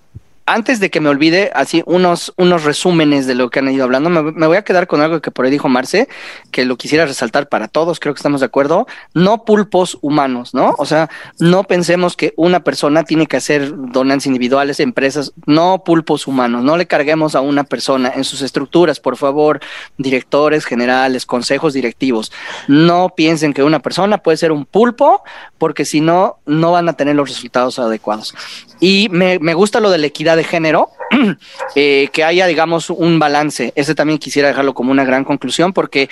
antes de que me olvide, así unos, unos resúmenes de lo que han ido hablando, me, voy a quedar con algo que por ahí dijo Marce, que lo quisiera resaltar para todos, creo que estamos de acuerdo, no pulpos humanos, ¿no? O sea, no pensemos que una persona tiene que hacer donantes individuales, empresas, no pulpos humanos, no le carguemos a una persona en sus estructuras, por favor, directores generales, consejos directivos, no piensen que una persona puede ser un pulpo, porque si no, no van a tener los resultados adecuados. Y me, me gusta lo de la equidad de género, eh, que haya, digamos, un balance. Ese también quisiera dejarlo como una gran conclusión, porque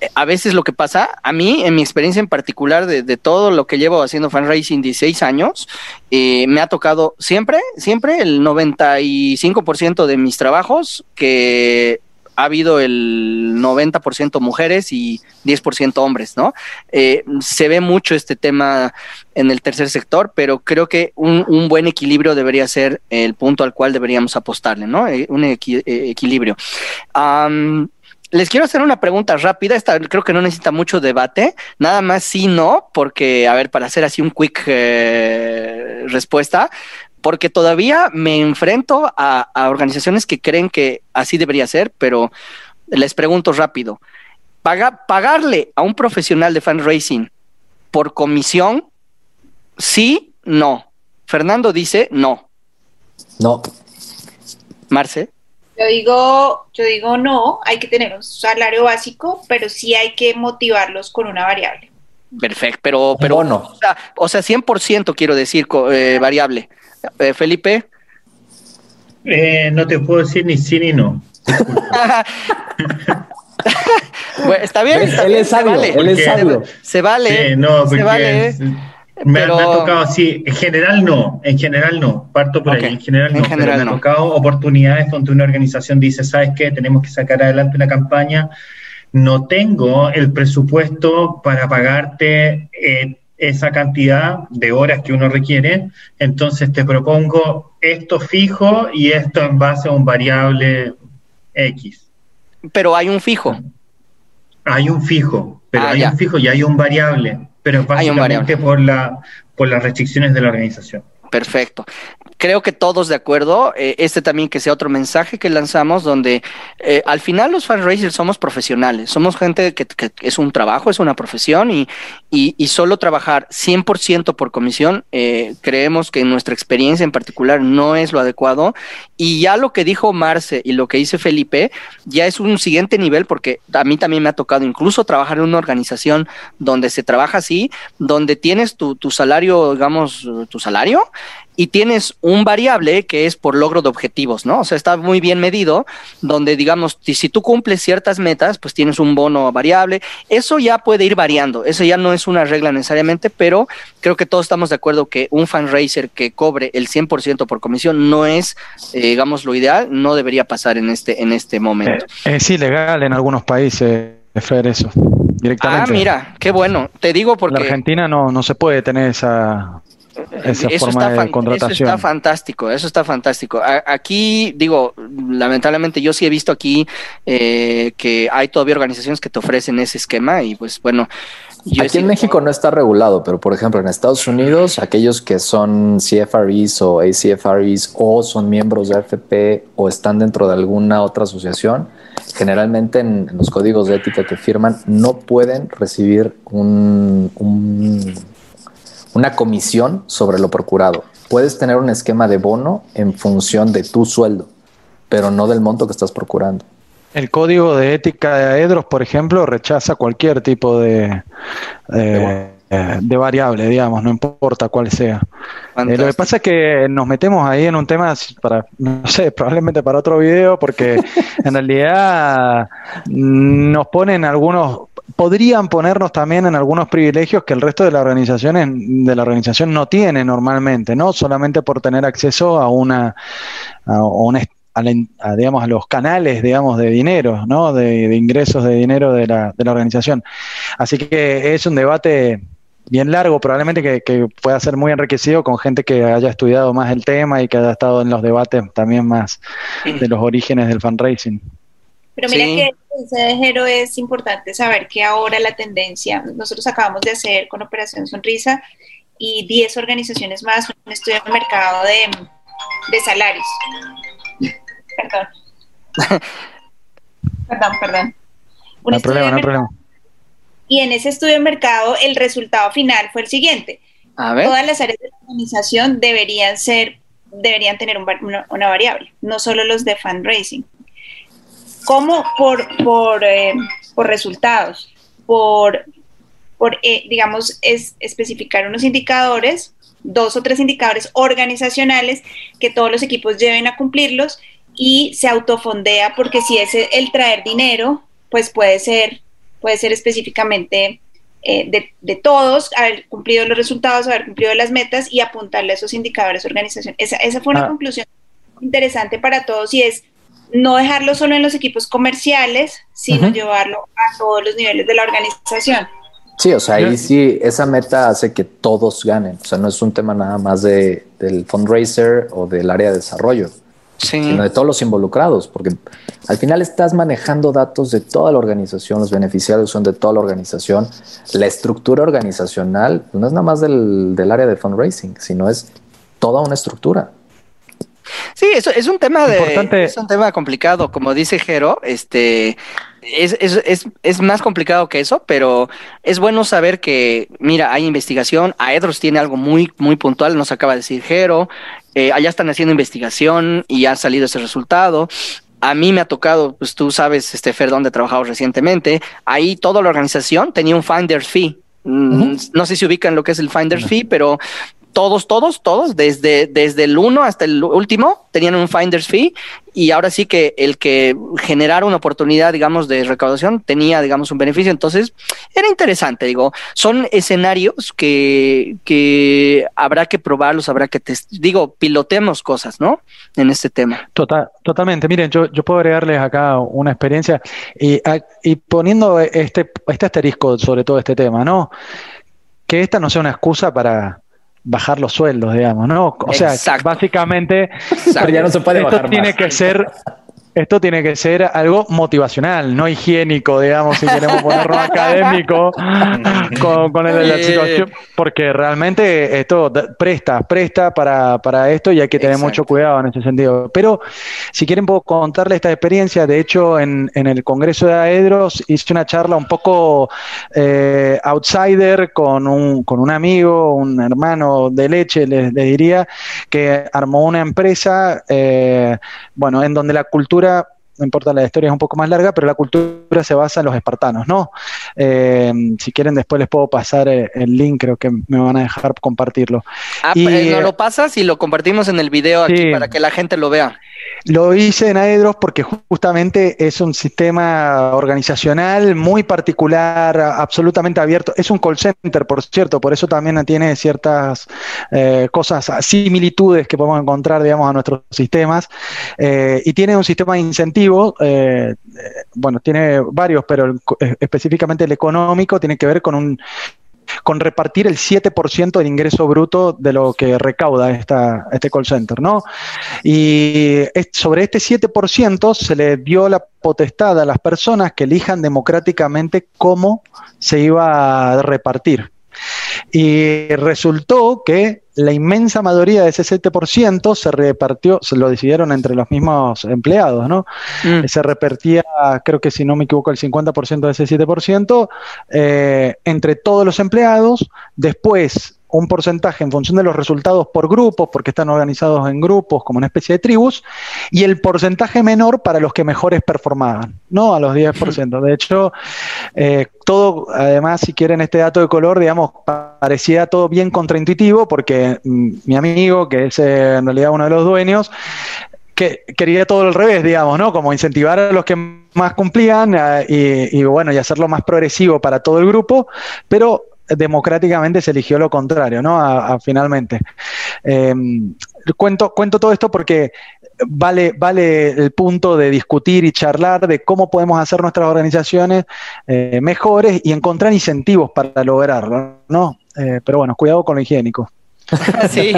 eh, a veces lo que pasa, a mí, en mi experiencia en particular de, todo lo que llevo haciendo fan racing 16 años, eh, me ha tocado siempre, siempre el 95% de mis trabajos que ha habido el 90% mujeres y 10% hombres, ¿no? Eh, se ve mucho este tema en el tercer sector, pero creo que un, buen equilibrio debería ser el punto al cual deberíamos apostarle, ¿no? Eh, un eh, equilibrio. les quiero hacer una pregunta rápida, esta creo que no necesita mucho debate, nada más sí, no, porque, a ver, para hacer así un quick respuesta, porque todavía me enfrento a, organizaciones que creen que así debería ser, pero les pregunto rápido, ¿pagarle a un profesional de fan racing por comisión? Sí, no. Fernando dice no. No. Marce. Yo digo, yo digo no, hay que tener un salario básico, pero sí hay que motivarlos con una variable. Perfecto, pero, pero no. O sea, o sea 100% quiero decir eh, variable. Eh, Felipe. Eh, no te puedo decir ni sí ni no. está bien. él es sabio, vale, él es sabio. Se vale. no, se vale. Me, ha tocado así, en general no, en general no, parto por ahí, en general no, pero me ha tocado oportunidades donde una organización dice, ¿sabes qué? Tenemos que sacar adelante una campaña, no tengo el presupuesto para pagarte eh, esa cantidad de horas que uno requiere, entonces te propongo esto fijo y esto en base a un variable X. Pero hay un fijo. Hay un fijo, pero ah, hay un fijo y hay un variable, pero básicamente por, la, por las restricciones de la organización. Perfecto creo que todos de acuerdo. Eh, este también que sea otro mensaje que lanzamos, donde eh, al final los fan racers somos profesionales, somos gente que, es un trabajo, es una profesión y, y, solo trabajar 100% por comisión, eh, creemos que en nuestra experiencia en particular no es lo adecuado. Y ya lo que dijo Marce y lo que dice Felipe, ya es un siguiente nivel, porque a mí también me ha tocado incluso trabajar en una organización donde se trabaja así, donde tienes tu, tu salario, digamos, tu salario y tienes un variable que es por logro de objetivos, ¿no? O sea, está muy bien medido, donde digamos, si tú cumples ciertas metas, pues tienes un bono variable. Eso ya puede ir variando, eso ya no es una regla necesariamente, pero creo que todos estamos de acuerdo que un fundraiser que cobre el 100% por comisión no es, eh, digamos, lo ideal, no debería pasar en este, en este momento. Eh, es ilegal en algunos países. Fer, eso, directamente. Ah, mira, qué bueno. Te digo porque... En Argentina no, no se puede tener esa, esa eso forma está de contratación. Eso está fantástico, eso está fantástico. aquí, digo, lamentablemente yo sí he visto aquí eh, que hay todavía organizaciones que te ofrecen ese esquema y pues bueno. aquí en México no está regulado, pero por ejemplo en Estados Unidos, aquellos que son CFREs o ACFREs o son miembros de AFP o están dentro de alguna otra asociación, generalmente en, los códigos de ética que firman no pueden recibir un una comisión sobre lo procurado. Puedes tener un esquema de bono en función de tu sueldo, pero no del monto que estás procurando. El código de ética de Aedros, por ejemplo, rechaza cualquier tipo de, de, variable, digamos, no importa cuál sea. Eh, lo que pasa es que nos metemos ahí en un tema para, no sé, probablemente para otro video, porque en realidad nos ponen algunos podrían ponernos también en algunos privilegios que el resto de las organizaciones de la organización no tiene normalmente, no solamente por tener acceso a una a, digamos a los canales digamos de dinero, ¿no? De, ingresos de dinero de la, de la organización. Así que es un debate bien largo, probablemente que, que, pueda ser muy enriquecido con gente que haya estudiado más el tema y que haya estado en los debates también más de los orígenes del fundraising. Pero mira que ese género es importante saber que ahora la tendencia, nosotros acabamos de hacer con Operación Sonrisa y 10 organizaciones más un estudio de mercado de, salarios. Perdón. perdón, perdón. no hay problema, no hay problema. Y en ese estudio de mercado el resultado final fue el siguiente. Todas las áreas de la organización deberían ser, deberían tener una variable, no solo los de fundraising. ¿Cómo? Por, por, eh, por resultados, por, por eh, digamos, es especificar unos indicadores dos o tres indicadores organizacionales que todos los equipos lleven a cumplirlos y se autofondea porque si es el traer dinero, pues puede ser, puede ser específicamente eh, de, todos, haber cumplido los resultados, haber cumplido las metas y apuntarle a esos indicadores organización. Esa, esa fue una ah. conclusión interesante para todos y es no dejarlo solo en los equipos comerciales, sino llevarlo a todos los niveles de la organización. Sí, o sea, ahí sí, esa meta hace que todos ganen. O sea, no es un tema nada más de, del fundraiser o del área de desarrollo, sino de todos los involucrados, porque al final estás manejando datos de toda la organización, los beneficiarios son de toda la organización. La estructura organizacional no es nada más del, del área de fundraising, sino es toda una estructura. Sí, eso es un tema de es un tema complicado, como dice Jero, este es, es, es, es, más complicado que eso, pero es bueno saber que, mira, hay investigación, Aedros tiene algo muy, muy puntual, nos acaba de decir Jero, eh, allá están haciendo investigación y ha salido ese resultado. A mí me ha tocado, pues tú sabes, este Fer, donde he trabajado recientemente, ahí toda la organización tenía un Finder's Fee. Mm, no sé si ubican lo que es el Finder's Fee, pero todos, todos, todos, desde, desde el uno hasta el último, tenían un finder's fee y ahora sí que el que generara una oportunidad, digamos, de recaudación tenía, digamos, un beneficio. Entonces, era interesante, digo, son escenarios que, que habrá que probarlos, habrá que, digo, pilotemos cosas, ¿no? En este tema. Total, totalmente. Miren, yo, yo puedo agregarles acá una experiencia y, y poniendo este, este asterisco sobre todo este tema, ¿no? Que esta no sea una excusa para bajar los sueldos, digamos, ¿no? O sea, básicamente ya no se puede esto tiene que ser esto tiene que ser algo motivacional, no higiénico, digamos, si queremos ponerlo académico con, la situación, porque realmente esto presta, presta para, para esto y hay que tener mucho cuidado en ese sentido. Pero si quieren puedo contarle esta experiencia, de hecho en, en el Congreso de Aedros hice una charla un poco eh, outsider con un, con un amigo, un hermano de leche, le diría, que armó una empresa, eh, bueno, en donde la cultura no importa, la historia es un poco más larga, pero la cultura se basa en los espartanos, ¿no? Eh, si quieren, después les puedo pasar eh, el link, creo que me van a dejar compartirlo. Ah, y, pues, no lo pasas y lo compartimos en el video aquí para que la gente lo vea. Lo hice en Aedros porque justamente es un sistema organizacional muy particular, absolutamente abierto. Es un call center, por cierto, por eso también tiene ciertas eh, cosas, similitudes que podemos encontrar, digamos, a nuestros sistemas. Eh, y tiene un sistema de incentivos, eh, bueno, tiene varios, pero específicamente el económico tiene que ver con un con repartir el 7% del ingreso bruto de lo que recauda esta, este call center, ¿no? Y sobre este 7% se le dio la potestad a las personas que elijan democráticamente cómo se iba a repartir. Y resultó que la inmensa mayoría de ese 7% se repartió, se lo decidieron entre los mismos empleados, ¿no? Mm. Se repartía, creo que si no me equivoco, el 50% de ese 7% eh, entre todos los empleados. Después, un porcentaje en función de los resultados por grupos, porque están organizados en grupos como una especie de tribus, y el porcentaje menor para los que mejores performaban, ¿no? A los 10%. De hecho, eh, todo, además, si quieren este dato de color, digamos, parecía todo bien contraintuitivo, porque mm, mi amigo, que es eh, en realidad uno de los dueños, que quería todo al revés, digamos, ¿no? Como incentivar a los que más cumplían eh, y, y, bueno, y hacerlo más progresivo para todo el grupo, pero democráticamente se eligió lo contrario, ¿no? A, finalmente. Eh, cuento, cuento todo esto porque vale, vale el punto de discutir y charlar de cómo podemos hacer nuestras organizaciones eh, mejores y encontrar incentivos para lograrlo, ¿no? Eh, pero bueno, cuidado con lo higiénico. Sí,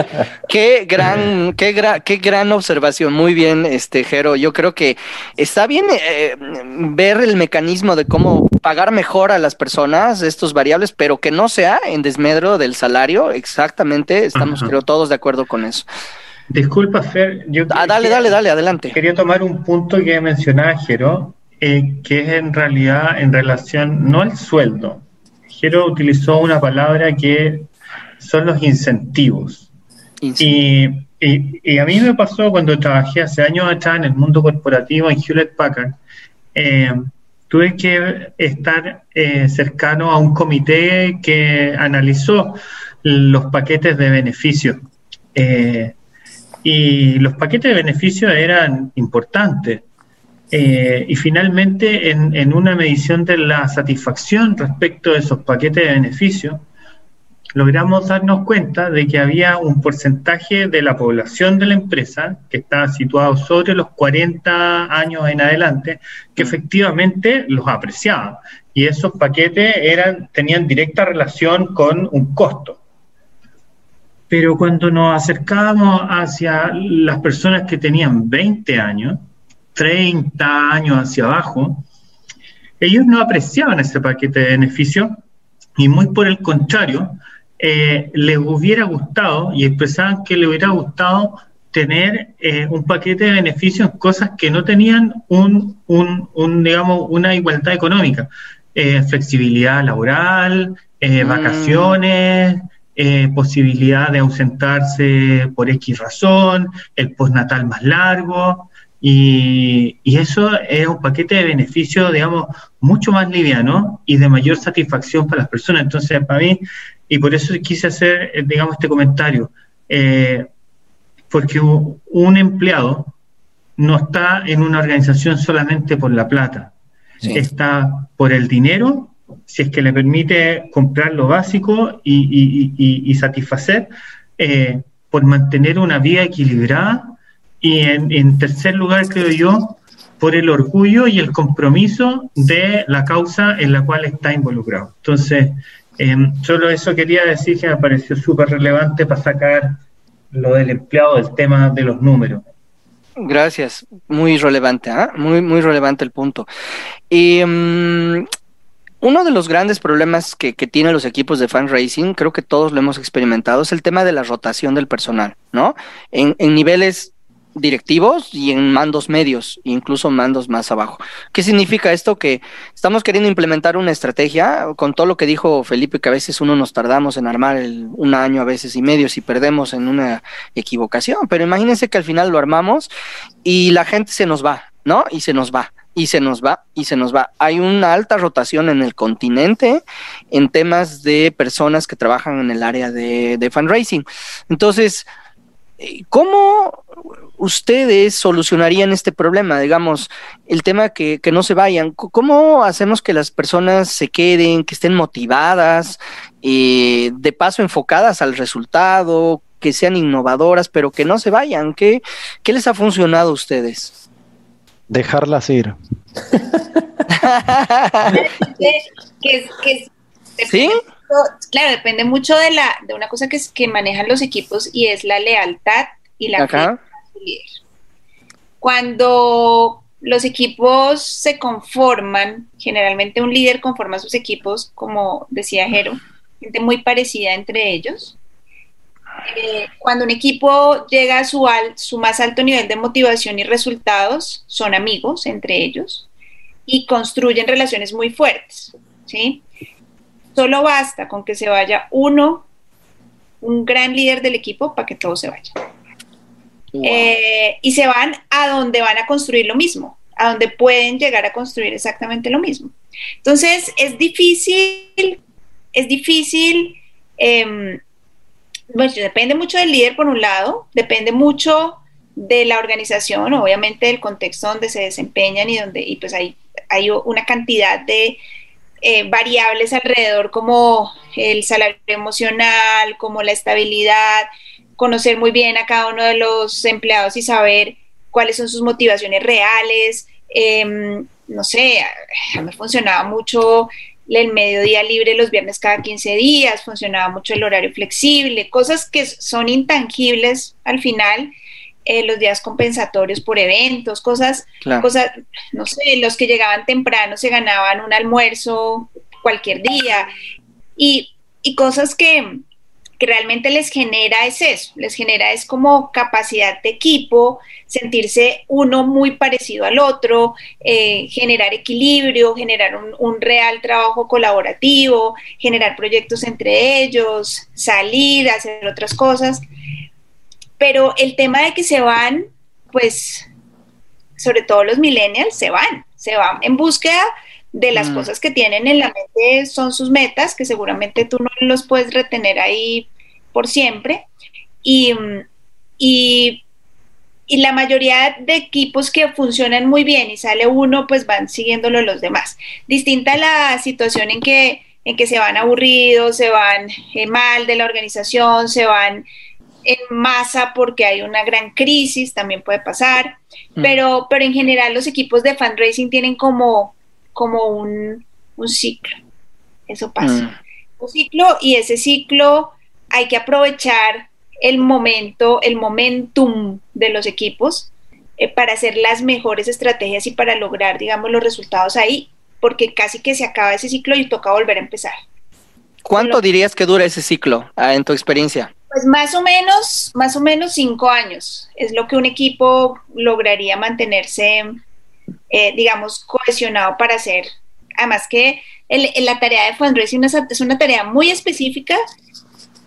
qué gran, qué, qué gran observación. Muy bien, este Jero. Yo creo que está bien eh, ver el mecanismo de cómo pagar mejor a las personas estos variables, pero que no sea en desmedro del salario. Exactamente, estamos creo todos de acuerdo con eso. Disculpa, Fer. Yo ah, dale, dale, dale, adelante. Quería tomar un punto que mencionaba Jero, eh, que es en realidad en relación no al sueldo. Jero utilizó una palabra que son los incentivos. Y, y, a mí me pasó cuando trabajé hace años atrás en el mundo corporativo en Hewlett Packard, eh, tuve que estar eh, cercano a un comité que analizó los paquetes de beneficios. Eh, y los paquetes de beneficios eran importantes. Eh, y finalmente, en, en, una medición de la satisfacción respecto de esos paquetes de beneficios, logramos darnos cuenta de que había un porcentaje de la población de la empresa que estaba situado sobre los 40 años en adelante, que mm. efectivamente los apreciaba. Y esos paquetes eran, tenían directa relación con un costo. Pero cuando nos acercábamos hacia las personas que tenían 20 años, 30 años hacia abajo, ellos no apreciaban ese paquete de beneficios y muy por el contrario, eh, les hubiera gustado y expresaban que les hubiera gustado tener eh, un paquete de beneficios en cosas que no tenían un, un, digamos, una igualdad económica. Eh, flexibilidad laboral, mm. vacaciones, posibilidad de ausentarse por X razón, el postnatal más largo, y, y, eso es un paquete de beneficios, digamos, mucho más liviano y de mayor satisfacción para las personas. Entonces, para mí, y por eso quise hacer, eh, digamos, este comentario, eh, porque un empleado no está en una organización solamente por la plata, está por el dinero, si es que le permite comprar lo básico y, satisfacer, eh, por mantener una vida equilibrada. Y en, tercer lugar, creo yo, por el orgullo y el compromiso de la causa en la cual está involucrado. Entonces, em, solo eso quería decir que me pareció súper relevante para sacar lo del empleado del tema de los números. Gracias, muy relevante, ¿ah? muy, muy relevante el punto. Y em, uno de los grandes problemas que, que tienen los equipos de fan racing, creo que todos lo hemos experimentado, es el tema de la rotación del personal, ¿no? En niveles directivos y en mandos medios, incluso mandos más abajo. ¿Qué significa esto? Que estamos queriendo implementar una estrategia, con todo lo que dijo Felipe, que a veces uno nos tardamos en armar el, un año, a veces y medio, si perdemos en una equivocación, pero imagínense que al final lo armamos y la gente se nos va, ¿no? Y se nos va y se nos va y se nos va. Hay una alta rotación en el continente en temas de personas que trabajan en el área de, de fundraising. Entonces, ¿Cómo ustedes solucionarían este problema? Digamos, el tema que, que, no se vayan. ¿Cómo hacemos que las personas se queden, que estén motivadas, eh, de paso enfocadas al resultado, que sean innovadoras, pero que no se vayan? ¿Qué, qué les ha funcionado a ustedes? Dejarlas ir. ¿Sí? Claro, depende mucho de la de una cosa que, es, que manejan los equipos y es la lealtad y la líder. Cuando los equipos se conforman, generalmente un líder conforma sus equipos, como decía Jero, gente muy parecida entre ellos. Eh, cuando un equipo llega a su, al, su más alto nivel de motivación y resultados, son amigos entre ellos y construyen relaciones muy fuertes. ¿sí? Solo basta con que se vaya uno, un gran líder del equipo, para que todo se vaya. Eh, y se van a donde van a construir lo mismo, a donde pueden llegar a construir exactamente lo mismo. Entonces, es difícil, es difícil, eh, bueno, depende mucho del líder por un lado, depende mucho de la organización, obviamente del contexto donde se desempeñan y donde, y pues hay, hay una cantidad de eh, variables alrededor como el salario emocional, como la estabilidad, conocer muy bien a cada uno de los empleados y saber cuáles son sus motivaciones reales. Em, no sé, me funcionaba mucho el mediodía libre los viernes cada 15 días, funcionaba mucho el horario flexible, cosas que son intangibles al final eh, los días compensatorios por eventos, cosas, cosas, no sé, los que llegaban temprano se ganaban un almuerzo cualquier día y, cosas que, realmente les genera es eso, les genera es como capacidad de equipo, sentirse uno muy parecido al otro, eh, generar equilibrio, generar un, un, real trabajo colaborativo, generar proyectos entre ellos, salir, hacer otras cosas. Pero el tema de que se van, pues, sobre todo los millennials, se van, se van en búsqueda de las mm. cosas que tienen en la mente son sus metas, que seguramente tú no los puedes retener ahí por siempre. Y, y, y, la mayoría de equipos que funcionan muy bien y sale uno, pues van siguiéndolo los demás. Distinta la situación en que, en que se van aburridos, se van eh, mal de la organización, se van en masa porque hay una gran crisis, también puede pasar, mm. pero, pero en general los equipos de fundraising tienen como, como un, ciclo, eso pasa. Mm. Un ciclo y ese ciclo hay que aprovechar el momento, el momentum de los equipos eh, para hacer las mejores estrategias y para lograr, digamos, los resultados ahí, porque casi que se acaba ese ciclo y toca volver a empezar. ¿Cuánto dirías que dura ese ciclo ah, en tu experiencia? Pues más o menos, más o menos cinco años es lo que un equipo lograría mantenerse, eh, digamos, cohesionado para hacer. Además que la tarea de fundraising es una tarea muy específica.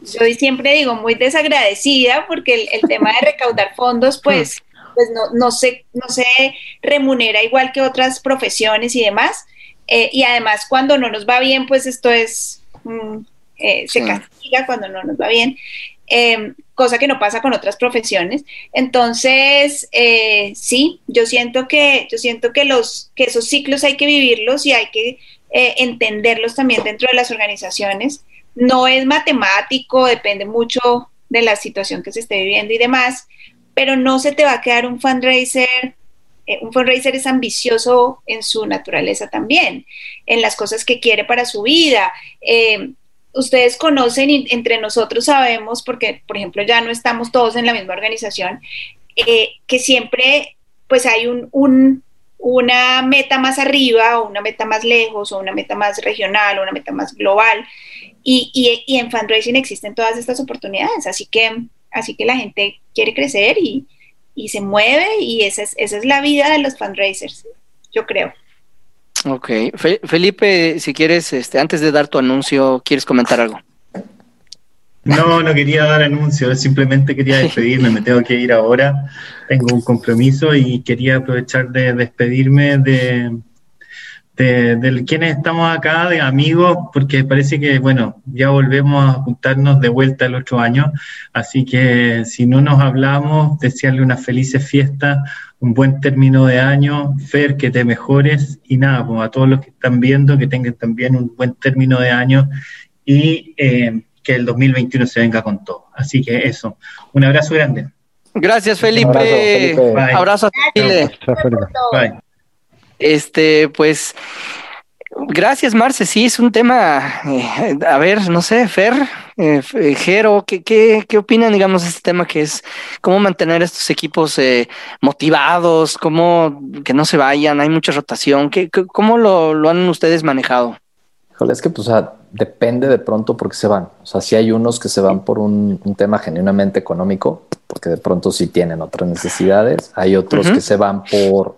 Yo siempre digo muy desagradecida porque el, tema de recaudar fondos, pues, pues no, no, se, no se remunera igual que otras profesiones y demás. Eh, y además cuando no nos va bien, pues esto es, mm, eh, se castiga cuando no nos va bien. Em, cosa que no pasa con otras profesiones. Entonces, eh, sí, yo siento que, yo siento que los, que esos ciclos hay que vivirlos y hay que eh, entenderlos también dentro de las organizaciones. No es matemático, depende mucho de la situación que se esté viviendo y demás, pero no se te va a quedar un fundraiser. Eh, un fundraiser es ambicioso en su naturaleza también, en las cosas que quiere para su vida. Eh, ustedes conocen y entre nosotros sabemos, porque por ejemplo ya no estamos todos en la misma organización, eh, que siempre pues hay un, una meta más arriba o una meta más lejos o una meta más regional o una meta más global. Y, en fundraising existen todas estas oportunidades, así que, así que la gente quiere crecer y, se mueve y esa es, esa es la vida de los fundraisers, yo creo. Ok. Felipe, si quieres, este, antes de dar tu anuncio, ¿quieres comentar algo? No, no quería dar anuncio, simplemente quería despedirme, me tengo que ir ahora, tengo un compromiso y quería aprovechar de despedirme de, de, quienes estamos acá, de amigos, porque parece que, bueno, ya volvemos a juntarnos de vuelta el otro año, así que si no nos hablamos, desearle una felices fiesta, un buen término de año, Fer, que te mejores y nada, pues a todos los que están viendo, que tengan también un buen término de año y eh, que el 2021 se venga con todo. Así que eso, un abrazo grande. Gracias, Felipe. Abrazo, a Chile. Bye. Este, pues, gracias, Marce. Sí, es un tema, eh, a ver, no sé, Fer, eh, eh, Jero, ¿qué, qué, qué opinan, digamos, de este tema que es cómo mantener estos equipos motivados, cómo que no se vayan, hay mucha rotación, ¿qué, cómo lo, lo han ustedes manejado? Híjole, es que pues, depende de pronto porque se van. O sea, si hay unos que se van por un, tema genuinamente económico, porque de pronto sí tienen otras necesidades. Hay otros que se van por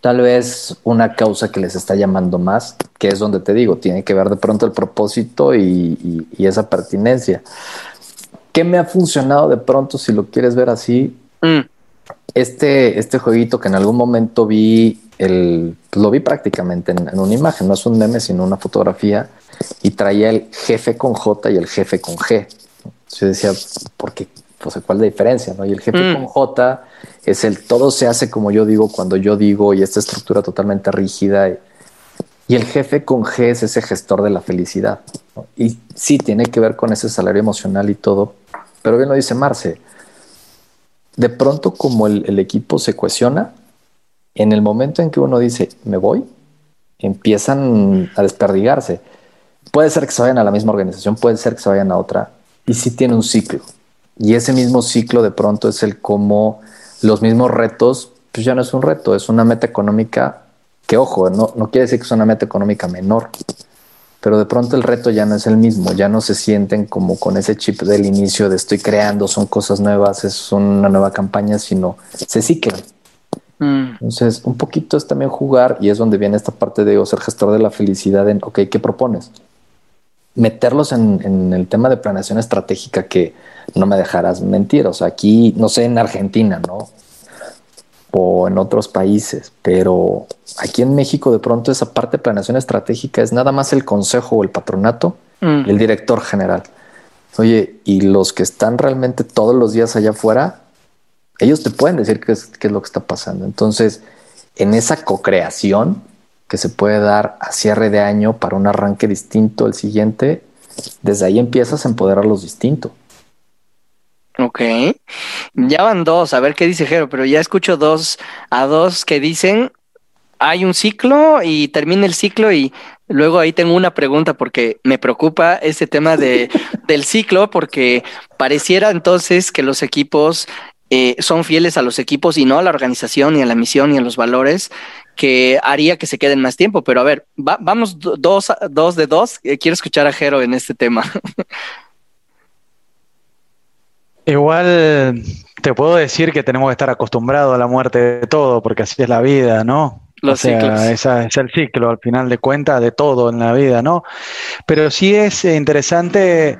tal vez una causa que les está llamando más, que es donde te digo, tiene que ver de pronto el propósito y, esa pertinencia. ¿Qué me ha funcionado de pronto, si lo quieres ver así? Mm. Este, este jueguito que en algún momento vi, el, pues lo vi prácticamente en, una imagen, no es un meme, sino una fotografía, y traía el jefe con J y el jefe con G. Yo decía, ¿por qué? Pues, ¿cuál es la diferencia? ¿no? Y el jefe mm. con J es el todo se hace como yo digo cuando yo digo y esta estructura totalmente rígida. Y, el jefe con G es ese gestor de la felicidad. Y sí, tiene que ver con ese salario emocional y todo. Pero bien lo dice Marce. De pronto, como el, equipo se cohesiona, en el momento en que uno dice, me voy, empiezan a desperdigarse. Puede ser que se vayan a la misma organización, puede ser que se vayan a otra. Y sí tiene un ciclo. Y ese mismo ciclo de pronto es el cómo los mismos retos, pues ya no es un reto, es una meta económica que, ojo, no, no quiere decir que es una meta económica menor, pero de pronto el reto ya no es el mismo, ya no se sienten como con ese chip del inicio de estoy creando, son cosas nuevas, es una nueva campaña, sino se ciclan. Mm. Entonces, un poquito es también jugar y es donde viene esta parte de ser gestor de la felicidad en, ok, ¿qué propones? Meterlos en, en el tema de planeación estratégica que no me dejarás mentir. O sea, aquí, no sé, en Argentina, ¿no? O en otros países, pero aquí en México de pronto esa parte de planeación estratégica es nada más el consejo o el patronato mm. el director general. Oye, y los que están realmente todos los días allá afuera, ellos te pueden decir qué es, qué es lo que está pasando. Entonces, en esa co-creación que se puede dar a cierre de año para un arranque distinto al siguiente, desde ahí empiezas a empoderar los distintos. Ok. Ya van dos, a ver qué dice Jero, pero ya escucho dos a dos que dicen hay un ciclo y termina el ciclo y luego ahí tengo una pregunta porque me preocupa este tema de, del ciclo porque pareciera entonces que los equipos eh, son fieles a los equipos y no a la organización, ni a la misión, ni a los valores, que haría que se queden más tiempo. Pero a ver, vamos dos, dos de dos. Eh, quiero escuchar a Jero en este tema. Igual te puedo decir que tenemos que estar acostumbrados a la muerte de todo, porque así es la vida, ¿no? Los ciclos. Esa es el ciclo, al final de cuentas, de todo en la vida, ¿no? Pero sí es interesante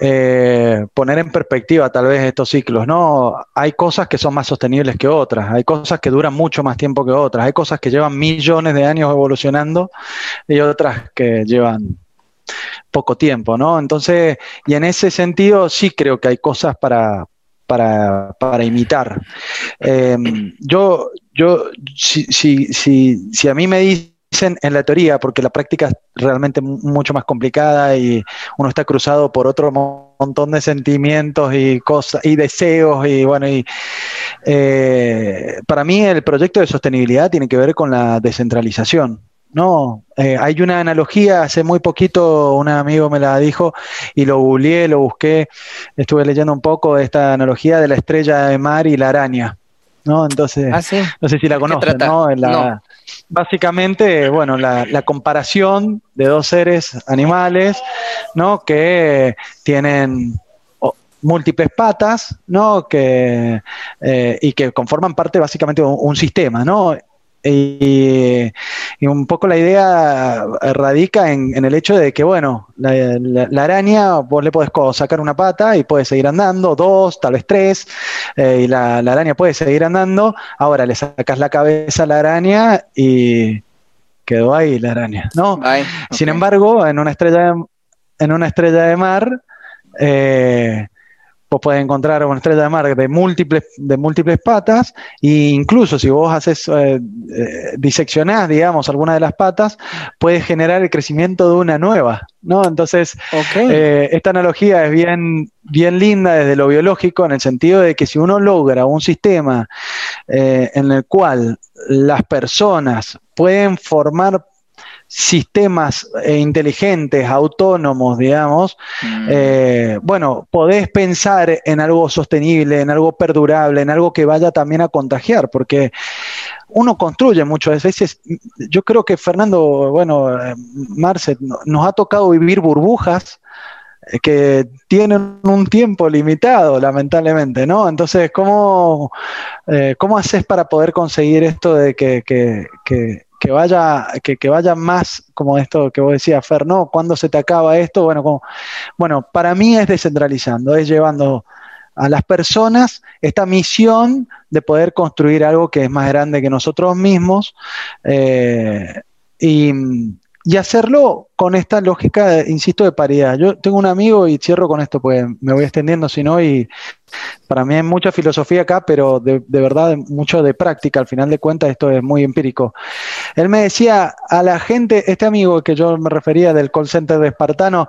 eh, poner en perspectiva tal vez estos ciclos, ¿no? Hay cosas que son más sostenibles que otras, hay cosas que duran mucho más tiempo que otras, hay cosas que llevan millones de años evolucionando y otras que llevan poco tiempo, ¿no? Entonces, y en ese sentido sí creo que hay cosas para, para, para imitar. Em, yo, yo, si, si, si, si a mí me dicen en la teoría, porque la práctica es realmente mucho más complicada y uno está cruzado por otro montón de sentimientos y cosas y deseos y bueno y eh, para mí el proyecto de sostenibilidad tiene que ver con la descentralización no, eh, hay una analogía, hace muy poquito un amigo me la dijo y lo googleé, lo busqué, estuve leyendo un poco de esta analogía de la estrella de mar y la araña, ¿no? Entonces, ah, no sé si la conocen, ¿no? Básicamente, bueno, la, comparación de dos seres animales, ¿no? Que tienen múltiples patas, ¿no? Que, eh, y que conforman parte básicamente de un sistema, ¿no? Y, un poco la idea radica en, el hecho de que, bueno, la, araña, vos le podés sacar una pata y puede seguir andando, dos, tal vez tres, eh, y la, araña puede seguir andando. Ahora le sacas la cabeza a la araña y quedó ahí la araña, ¿no? Sin embargo, en una estrella de, en una estrella de mar, eh, vos podés encontrar una estrella de mar de múltiples, de múltiples patas, e incluso si vos haces, eh, eh, diseccionás, digamos, alguna de las patas, puedes generar el crecimiento de una nueva, ¿no? Entonces, eh, esta analogía es bien, bien linda desde lo biológico, en el sentido de que si uno logra un sistema en el cual las personas pueden formar sistemas eh, inteligentes, autónomos, digamos, mm. eh, bueno, podés pensar en algo sostenible, en algo perdurable, en algo que vaya también a contagiar, porque uno construye muchas veces, yo creo que Fernando, bueno, eh, Marce, nos ha tocado vivir burbujas que tienen un tiempo limitado, lamentablemente, ¿no? Entonces, ¿cómo, ¿cómo haces para poder conseguir esto de que, que, que vaya, que, vaya más como esto que vos decías, Fer, ¿no? ¿Cuándo se te acaba esto? Bueno, como, bueno, para mí es descentralizando, es llevando a las personas esta misión de poder construir algo que es más grande que nosotros mismos eh, y, y hacerlo con esta lógica, insisto, de paridad. Yo tengo un amigo y cierro con esto, pues me voy extendiendo, si no, y para mí hay mucha filosofía acá, pero de, verdad mucho de práctica. Al final de cuentas, esto es muy empírico. Él me decía a la gente, este amigo que yo me refería del call center de Espartano,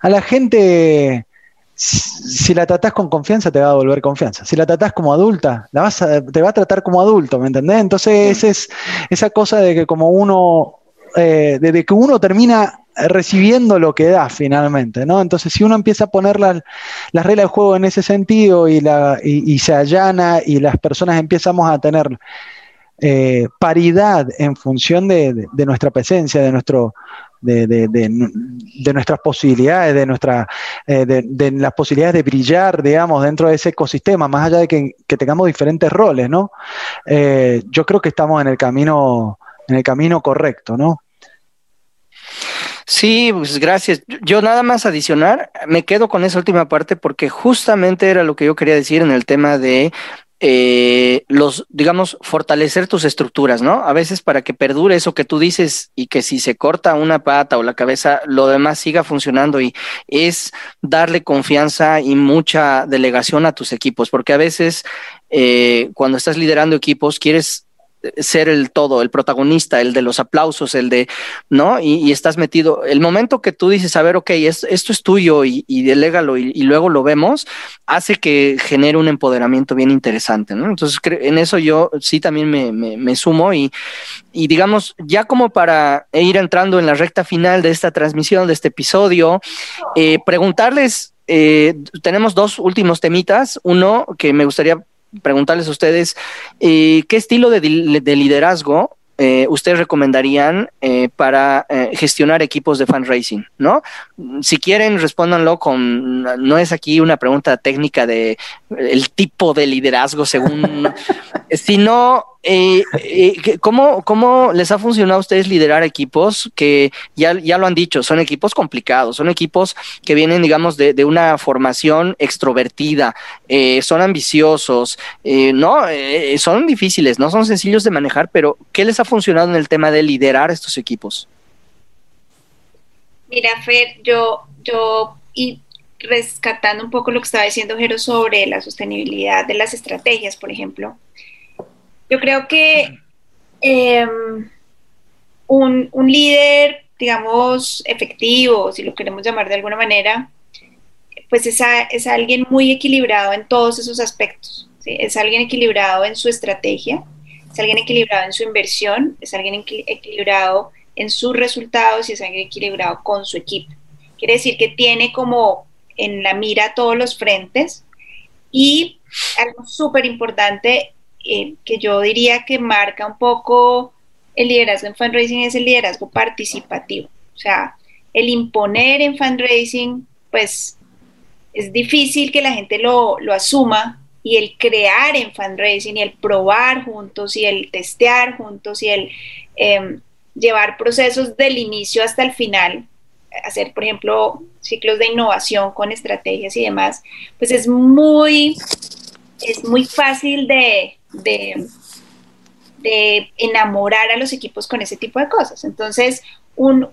a la gente si la tratás con confianza, te va a devolver confianza. Si la tratás como adulta, la vas te va a tratar como adulto, ¿me entendés? Entonces, es esa cosa de que como uno eh, desde que uno termina recibiendo lo que da finalmente, ¿no? Entonces, si uno empieza a poner las reglas del juego en ese sentido y, se allana y las personas empezamos a tener eh, paridad en función de, nuestra presencia, de nuestro, de, nuestras posibilidades, de, nuestra, eh, de, las posibilidades de brillar, digamos, dentro de ese ecosistema, más allá de que tengamos diferentes roles, ¿no? yo creo que estamos en el camino en el camino correcto, ¿no? Sí, pues gracias. Yo nada más adicionar, me quedo con esa última parte porque justamente era lo que yo quería decir en el tema de eh, los, digamos, fortalecer tus estructuras, ¿no? A veces para que perdure eso que tú dices y que si se corta una pata o la cabeza, lo demás siga funcionando y es darle confianza y mucha delegación a tus equipos, porque a veces eh, cuando estás liderando equipos quieres ser el todo, el protagonista, el de los aplausos, el de, ¿no? Y, estás metido. El momento que tú dices, a ver, ok, esto es tuyo y, y delégalo y, luego lo vemos, hace que genere un empoderamiento bien interesante, ¿no? Entonces, en eso yo sí también me, sumo y, y digamos, ya como para ir entrando en la recta final de esta transmisión, de este episodio, eh, preguntarles, eh, tenemos dos últimos temitas. Uno que me gustaría preguntarles a ustedes eh, qué estilo de, liderazgo eh, ustedes recomendarían eh, para gestionar equipos de fundraising, ¿no? Si quieren, respóndanlo con, no es aquí una pregunta técnica de el tipo de liderazgo según, sino eh, eh ¿cómo, ¿cómo, les ha funcionado a ustedes liderar equipos que ya, ya lo han dicho, son equipos complicados, son equipos que vienen, digamos, de, de una formación extrovertida, eh, son ambiciosos, eh, no, eh, son difíciles, no son sencillos de manejar, pero ¿qué les ha funcionado en el tema de liderar estos equipos? Mira, Fer, yo, yo, y rescatando un poco lo que estaba diciendo Jero sobre la sostenibilidad de las estrategias, por ejemplo, yo creo que em, un, líder, digamos, efectivo, si lo queremos llamar de alguna manera, pues es, es alguien muy equilibrado en todos esos aspectos. Es alguien equilibrado en su estrategia, es alguien equilibrado en su inversión, es alguien equilibrado en sus resultados y es alguien equilibrado con su equipo. Quiere decir que tiene como en la mira todos los frentes y algo súper importante eh, que yo diría que marca un poco el liderazgo en fundraising es el liderazgo participativo. O sea, el imponer en fundraising, pues es difícil que la gente lo, lo asuma y el crear en fundraising y el probar juntos y el testear juntos y el em, llevar procesos del inicio hasta el final, hacer, por ejemplo, ciclos de innovación con estrategias y demás, pues es muy, es muy fácil de, de, enamorar a los equipos con ese tipo de cosas. Entonces, un,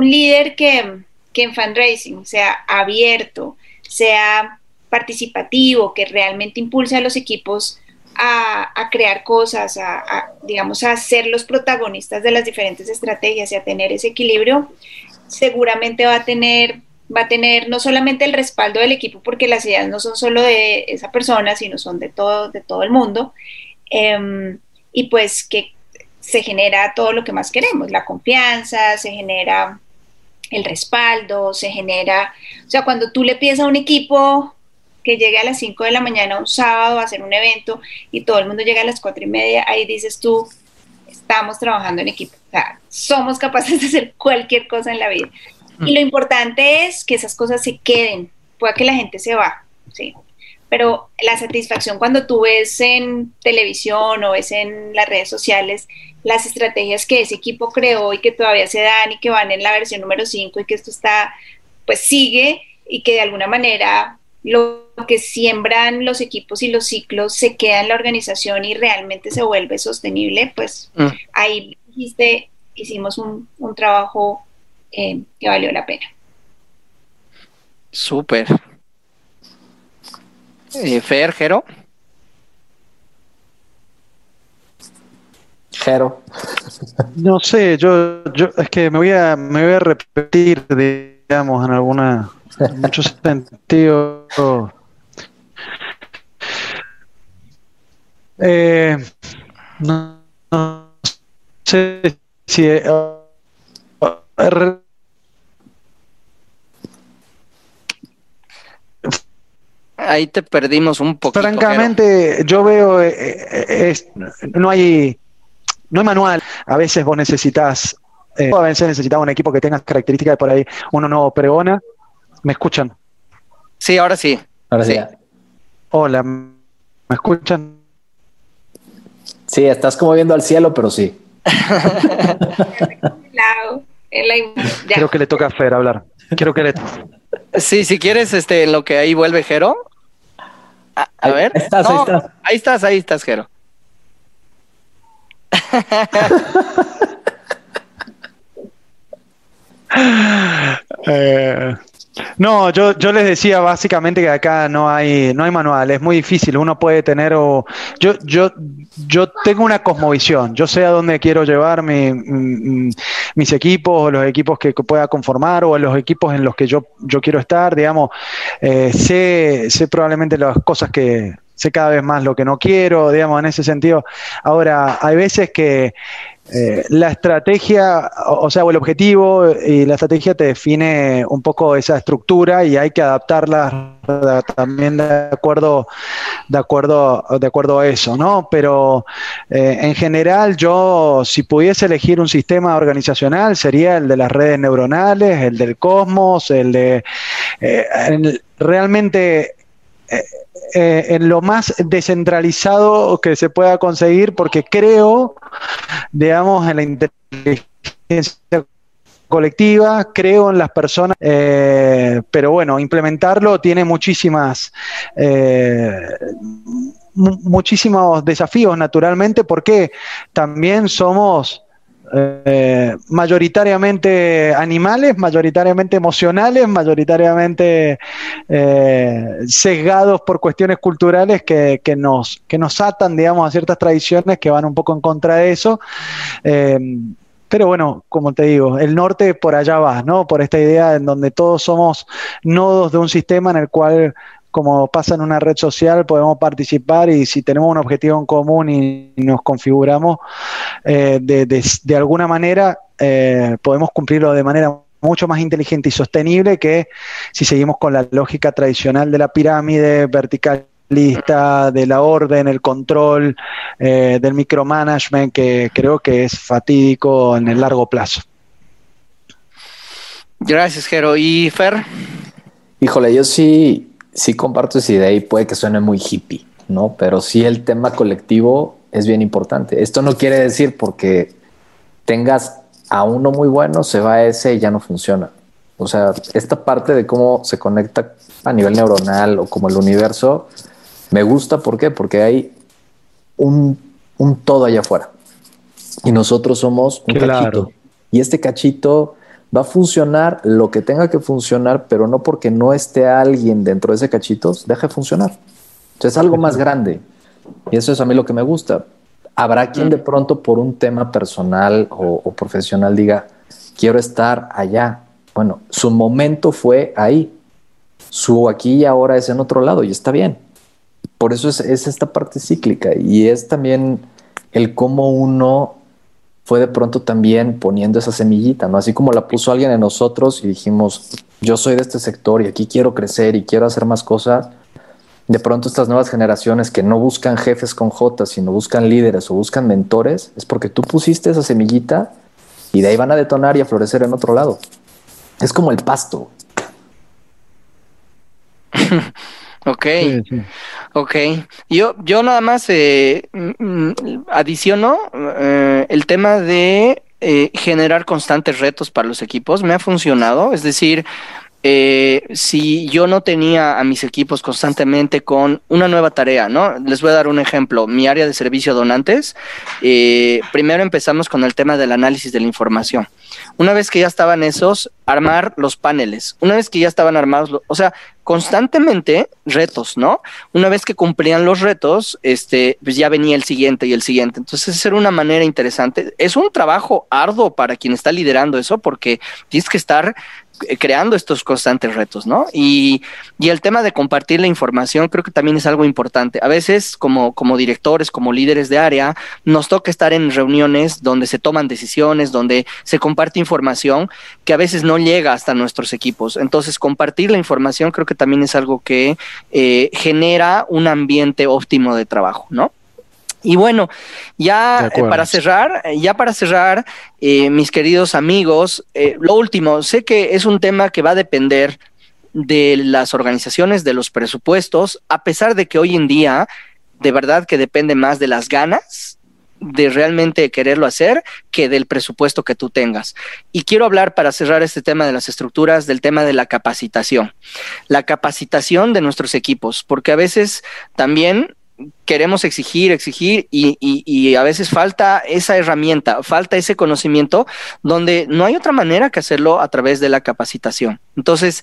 líder que, en fundraising sea abierto, sea participativo, que realmente impulse a los equipos a, crear cosas, a, digamos, a ser los protagonistas de las diferentes estrategias y a tener ese equilibrio, seguramente va a tener va a tener no solamente el respaldo del equipo, porque las ideas no son solo de esa persona, sino son de todo, de todo el mundo, em, y pues que se genera todo lo que más queremos, la confianza, se genera el respaldo, se genera, o sea, cuando tú le pides a un equipo que llegue a las 5 de la mañana un sábado a hacer un evento y todo el mundo llega a las 4 y media, ahí dices tú, estamos trabajando en equipo, o sea, somos capaces de hacer cualquier cosa en la vida. Y lo importante es que esas cosas se queden, pueda que la gente se va, ¿sí? Pero la satisfacción cuando tú ves en televisión o ves en las redes sociales las estrategias que ese equipo creó y que todavía se dan y que van en la versión número 5 y que esto está, pues sigue y que de alguna manera lo que siembran los equipos y los ciclos se queda en la organización y realmente se vuelve sostenible, pues mm. ahí dijiste, hicimos un, un trabajo eh, que valió la pena. Súper. Eh, Fer, Jero. Jero. No sé, yo, yo es que me voy a, me voy a repetir, digamos, en alguna, en muchos sentidos. Eh, no, sé si Ahí te perdimos un poco. Francamente, yo veo, eh, eh, no hay no hay manual. A veces vos necesitas, eh, a veces necesitas un equipo que tenga características de por ahí uno no pregona. ¿Me escuchan? Sí, ahora sí. Ahora sí. Hola, ¿me escuchan? Sí, estás como viendo al cielo, pero sí. Creo que le toca a Fer hablar. Quiero que le... Sí, si quieres, este, lo que ahí vuelve Jero. A, ver. Ahí estás, ahí estás. Ahí estás, ahí estás, Jero. eh, no, yo, yo les decía básicamente que acá no hay, no hay manual, es muy difícil. Uno puede tener o yo, yo, yo tengo una cosmovisión, yo sé a dónde quiero llevar mis equipos, o los equipos que, pueda conformar, o los equipos en los que yo, yo quiero estar, digamos, eh, sé, sé probablemente las cosas que, sé cada vez más lo que no quiero, digamos, en ese sentido. Ahora, hay veces que eh, la estrategia, o, sea, o el objetivo y la estrategia te define un poco esa estructura y hay que adaptarla también de acuerdo, de acuerdo, de acuerdo a eso, ¿no? Pero eh, en general, yo, si pudiese elegir un sistema organizacional, sería el de las redes neuronales, el del cosmos, el de eh, realmente eh, en lo más descentralizado que se pueda conseguir, porque creo, digamos, en la inteligencia colectiva, creo en las personas, eh, pero bueno, implementarlo tiene muchísimas, eh, muchísimos desafíos naturalmente, porque también somos eh, mayoritariamente animales, mayoritariamente emocionales, mayoritariamente eh, sesgados por cuestiones culturales que, nos, que nos atan, digamos, a ciertas tradiciones que van un poco en contra de eso. Eh, pero bueno, como te digo, el norte por allá va, ¿no? Por esta idea en donde todos somos nodos de un sistema en el cual como pasa en una red social, podemos participar y si tenemos un objetivo en común y, nos configuramos, eh, de, alguna manera eh, podemos cumplirlo de manera mucho más inteligente y sostenible que si seguimos con la lógica tradicional de la pirámide verticalista, de la orden, el control, eh, del micromanagement, que creo que es fatídico en el largo plazo. Gracias, Jero. ¿Y Fer? Híjole, yo sí sí comparto esa idea y puede que suene muy hippie, ¿no? Pero sí el tema colectivo es bien importante. Esto no quiere decir porque tengas a uno muy bueno, se va a ese y ya no funciona. O sea, esta parte de cómo se conecta a nivel neuronal o como el universo, me gusta. ¿Por qué? Porque hay un, todo allá afuera. Y nosotros somos un cachito. Y este cachito va a funcionar lo que tenga que funcionar, pero no porque no esté alguien dentro de ese cachitos, deja de funcionar. Entonces es algo más grande. Y eso es a mí lo que me gusta. Habrá quien de pronto por un tema personal o, profesional diga, quiero estar allá. Bueno, su momento fue ahí. Su aquí y ahora es en otro lado y está bien. Por eso es, es esta parte cíclica y es también el cómo uno fue de pronto también poniendo esa semillita, ¿no? Así como la puso alguien en nosotros y dijimos, yo soy de este sector y aquí quiero crecer y quiero hacer más cosas. De pronto estas nuevas generaciones que no buscan jefes con J, sino buscan líderes o buscan mentores, es porque tú pusiste esa semillita y de ahí van a detonar y a florecer en otro lado. Es como el pasto. Ok, ok. Yo, yo nada más eh, mm, adiciono eh, el tema de eh, generar constantes retos para los equipos. Me ha funcionado, es decir, eh, si yo no tenía a mis equipos constantemente con una nueva tarea, ¿no? Les voy a dar un ejemplo. Mi área de servicio donantes, eh, primero empezamos con el tema del análisis de la información. Una vez que ya estaban esos, armar los paneles. Una vez que ya estaban armados, o sea, constantemente retos, ¿no? Una vez que cumplían los retos, este, pues ya venía el siguiente y el siguiente. Entonces, esa era una manera interesante. Es un trabajo arduo para quien está liderando eso, porque tienes que estar creando estos constantes retos, ¿no? Y, y, el tema de compartir la información creo que también es algo importante. A veces, como, como directores, como líderes de área, nos toca estar en reuniones donde se toman decisiones, donde se comparte información que a veces no llega hasta nuestros equipos. Entonces, compartir la información creo que también es algo que eh, genera un ambiente óptimo de trabajo, ¿no? Y bueno, ya eh, para cerrar, eh, ya para cerrar, eh, mis queridos amigos, lo último, sé que es un tema que va a depender de las organizaciones, de los presupuestos, a pesar de que hoy en día, de verdad que depende más de las ganas de realmente quererlo hacer que del presupuesto que tú tengas. Y quiero hablar para cerrar este tema de las estructuras, del tema de la capacitación. La capacitación de nuestros equipos, porque a veces también queremos exigir, exigir y, a veces falta esa herramienta, falta ese conocimiento donde no hay otra manera que hacerlo a través de la capacitación. Entonces,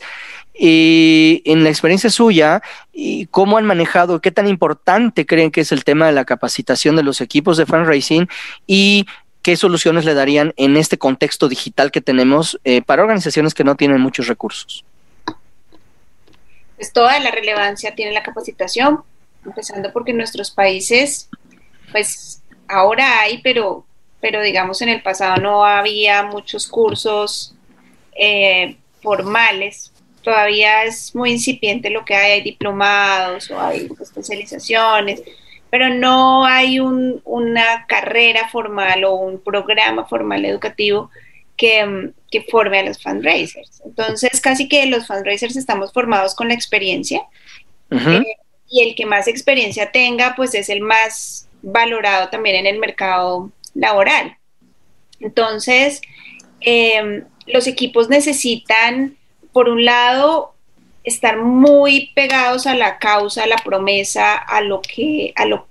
y en la experiencia suya, y ¿cómo han manejado, qué tan importante creen que es el tema de la capacitación de los equipos de fundraising y qué soluciones le darían en este contexto digital que tenemos eh, para organizaciones que no tienen muchos recursos? Pues toda la relevancia tiene la capacitación, empezando porque en nuestros países, pues ahora hay, pero, pero digamos en el pasado no había muchos cursos eh, formales. Todavía es muy incipiente lo que hay, hay diplomados o hay especializaciones, pero no hay una carrera formal o un programa formal educativo que, forme a los fundraisers. Entonces, casi que los fundraisers estamos formados con la experiencia. Eh, y el que más experiencia tenga, pues es el más valorado también en el mercado laboral. Entonces, eh, los equipos necesitan por un lado, estar muy pegados a la causa, a la promesa, a lo que, a lo,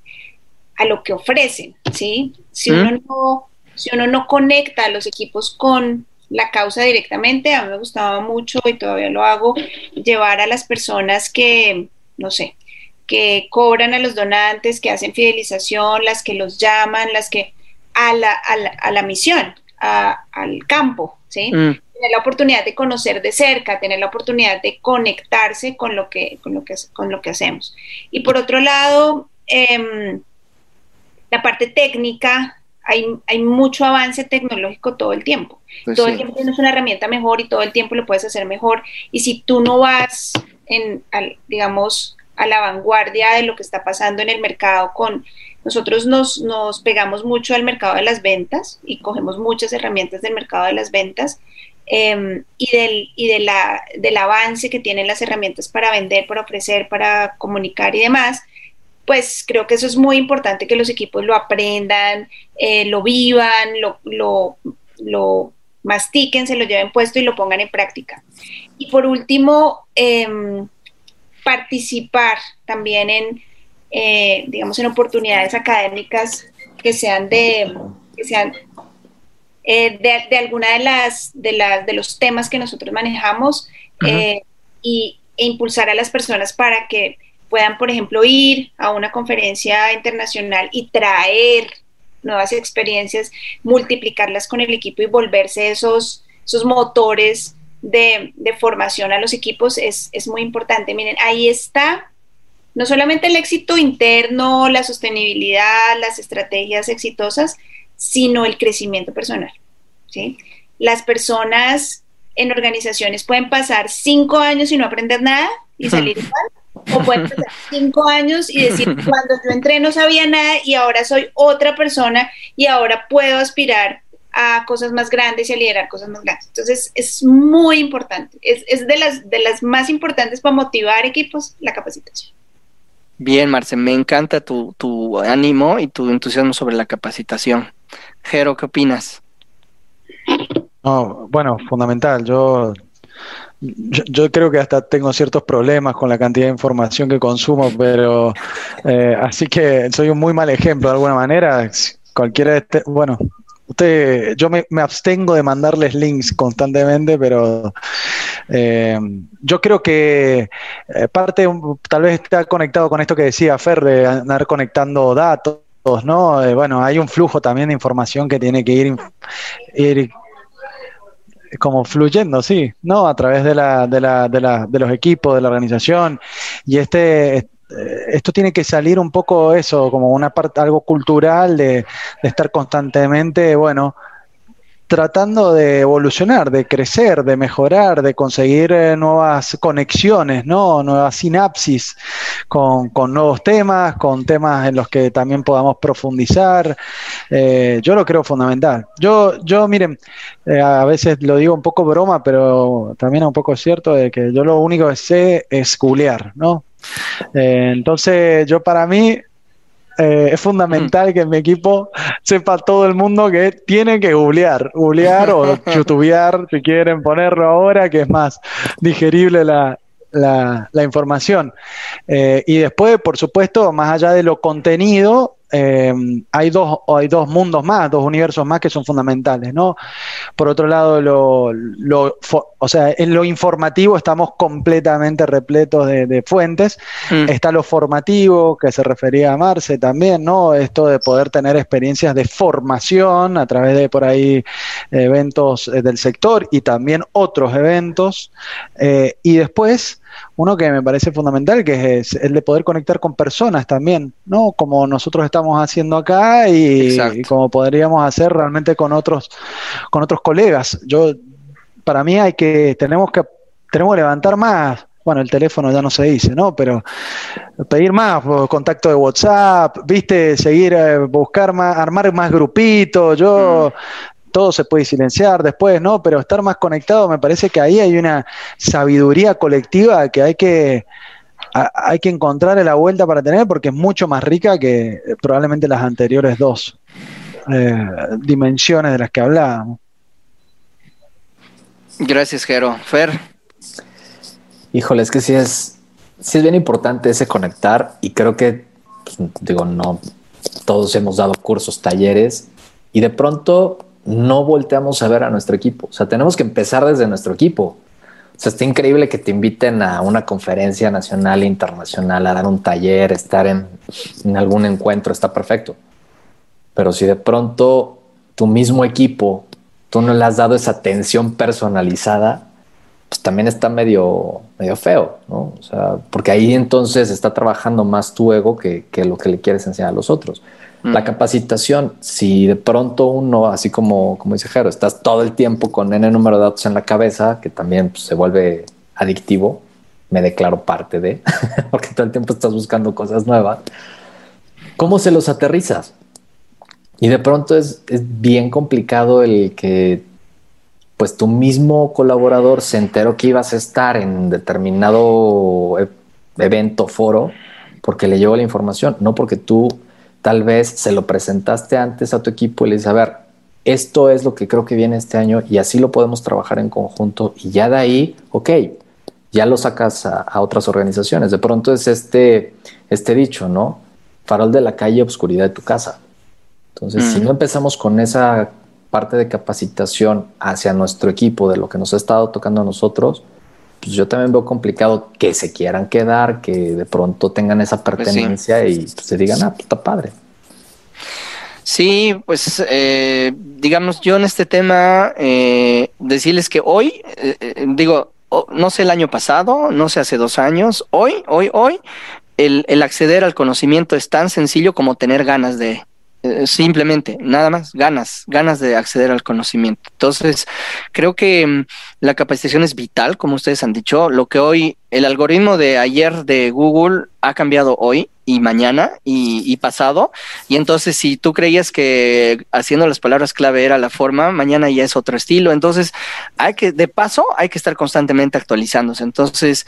a lo que ofrecen, ¿sí? Si, uno no, si uno no conecta a los equipos con la causa directamente, a mí me gustaba mucho y todavía lo hago, llevar a las personas que, no sé, que cobran a los donantes, que hacen fidelización, las que los llaman, las que a la, a la, misión, al campo, ¿sí? Mm tener la oportunidad de conocer de cerca, tener la oportunidad de conectarse con lo que, con lo que, con lo que hacemos. Y por otro lado, em, la parte técnica, hay, hay, mucho avance tecnológico todo el tiempo. Pues todo el tiempo tienes una herramienta mejor y todo el tiempo lo puedes hacer mejor. Y si tú no vas, en, digamos, a la vanguardia de lo que está pasando en el mercado con... Nosotros nos, nos pegamos mucho al mercado de las ventas y cogemos muchas herramientas del mercado de las ventas Em, y, del, y de la, del avance que tienen las herramientas para vender, para ofrecer, para comunicar y demás, pues creo que eso es muy importante que los equipos lo aprendan, eh, lo vivan, lo, lo, mastiquen, se lo lleven puesto y lo pongan en práctica. Y por último, em, participar también en, eh, digamos, en oportunidades académicas que sean de, que sean eh, de, alguna de las, de las de los temas que nosotros manejamos eh, y, e impulsar a las personas para que puedan, por ejemplo, ir a una conferencia internacional y traer nuevas experiencias, multiplicarlas con el equipo y volverse esos, esos motores de, formación a los equipos es, es muy importante. Miren, ahí está no solamente el éxito interno, la sostenibilidad, las estrategias exitosas, sino el crecimiento personal. ¿sí? Las personas en organizaciones pueden pasar cinco años y no aprender nada y salir igual, o pueden pasar cinco años y decir, cuando yo entré no sabía nada y ahora soy otra persona y ahora puedo aspirar a cosas más grandes y a liderar cosas más grandes. Entonces, es muy importante, es, es de, las, de las más importantes para motivar equipos, la capacitación. Bien, Marce, me encanta tu, tu ánimo y tu entusiasmo sobre la capacitación. Jero, ¿qué opinas? No, bueno, fundamental. Yo, yo, creo que hasta tengo ciertos problemas con la cantidad de información que consumo, pero eh, así que soy un muy mal ejemplo de alguna manera. Cualquiera de este, bueno, yo me, abstengo de mandarles links constantemente, pero eh, yo creo que eh, parte tal vez está conectado con esto que decía Fer de andar conectando datos ¿no? Eh, bueno, hay un flujo también de información que tiene que ir, ir como fluyendo, sí, ¿no? A través de, la, de, la, de, la, de los equipos, de la organización. Y este, esto tiene que salir un poco eso, como una parte, algo cultural de, estar constantemente, bueno, tratando de evolucionar, de crecer, de mejorar, de conseguir eh, nuevas conexiones, ¿no? nuevas sinapsis con, nuevos temas, con temas en los que también podamos profundizar. Eh, yo lo creo fundamental. Yo, yo miren, eh, a veces lo digo un poco broma, pero también un poco cierto de que yo lo único que sé es googlear, ¿no? Entonces, yo para mí eh, es fundamental que en mi equipo sepa todo el mundo que tiene que googlear, googlear o youtubear si quieren ponerlo ahora, que es más digerible la, la, información. Eh, y después, por supuesto, más allá de lo contenido, eh, hay, dos, hay dos mundos más, dos universos más que son fundamentales, ¿no? Por otro lado, lo, lo o sea, en lo informativo estamos completamente repletos de, fuentes. Mm. Está lo formativo, que se refería a Marce también, ¿no? Esto de poder tener experiencias de formación a través de por ahí eventos eh, del sector y también otros eventos. Eh, y después uno que me parece fundamental, que es el de poder conectar con personas también, ¿no? Como nosotros estamos haciendo acá y, como podríamos hacer realmente con otros, con otros colegas. Yo, para mí hay que, tenemos que, tenemos que levantar más, bueno, el teléfono ya no se dice, ¿no? Pero pedir más contacto de WhatsApp, viste, seguir, eh, buscar más, armar más grupitos. Yo mm todo se puede silenciar después, ¿no? Pero estar más conectado, me parece que ahí hay una sabiduría colectiva que hay que, hay que encontrar la vuelta para tener porque es mucho más rica que probablemente las anteriores dos eh, dimensiones de las que hablábamos. Gracias, Jero. Fer. Híjole, es que sí es, sí es bien importante ese conectar y creo que, digo, no, todos hemos dado cursos, talleres y de pronto no volteamos a ver a nuestro equipo. O sea, tenemos que empezar desde nuestro equipo. O sea, está increíble que te inviten a una conferencia nacional e internacional, a dar un taller, estar en, algún encuentro, está perfecto. Pero si de pronto tu mismo equipo, tú no le has dado esa atención personalizada, pues también está medio, medio feo, ¿no? O sea, porque ahí entonces está trabajando más tu ego que, que lo que le quieres enseñar a los otros. La capacitación, si de pronto uno, así como, como dice Jero, estás todo el tiempo con N número de datos en la cabeza, que también pues, se vuelve adictivo, me declaro parte de, porque todo el tiempo estás buscando cosas nuevas. ¿Cómo se los aterrizas? Y de pronto es, es bien complicado el que pues tu mismo colaborador se enteró que ibas a estar en determinado e-, evento, foro, porque le llegó la información, no porque tú tal vez se lo presentaste antes a tu equipo y le dices, a ver, esto es lo que creo que viene este año y así lo podemos trabajar en conjunto y ya de ahí, ok, ya lo sacas a, otras organizaciones. De pronto es este, este dicho, ¿no? Farol de la calle, obscuridad de tu casa. Entonces, si no empezamos con esa parte de capacitación hacia nuestro equipo de lo que nos ha estado tocando a nosotros, pues yo también veo complicado que se quieran quedar, que de pronto tengan esa pues pertenencia y pues, se digan, ah, pues está padre. Sí, pues eh, digamos yo en este tema eh, decirles que hoy, eh, digo, no sé el año pasado, no sé hace dos años, hoy, hoy, hoy, el, el acceder al conocimiento es tan sencillo como tener ganas de, eh, simplemente, nada más, ganas, ganas de acceder al conocimiento. Entonces, creo que mm, la capacitación es vital, como ustedes han dicho. Lo que hoy, el algoritmo de ayer de Google ha cambiado hoy y mañana y, pasado. Y entonces, si tú creías que haciendo las palabras clave era la forma, mañana ya es otro estilo. Entonces, hay que, de paso, hay que estar constantemente actualizándose. Entonces,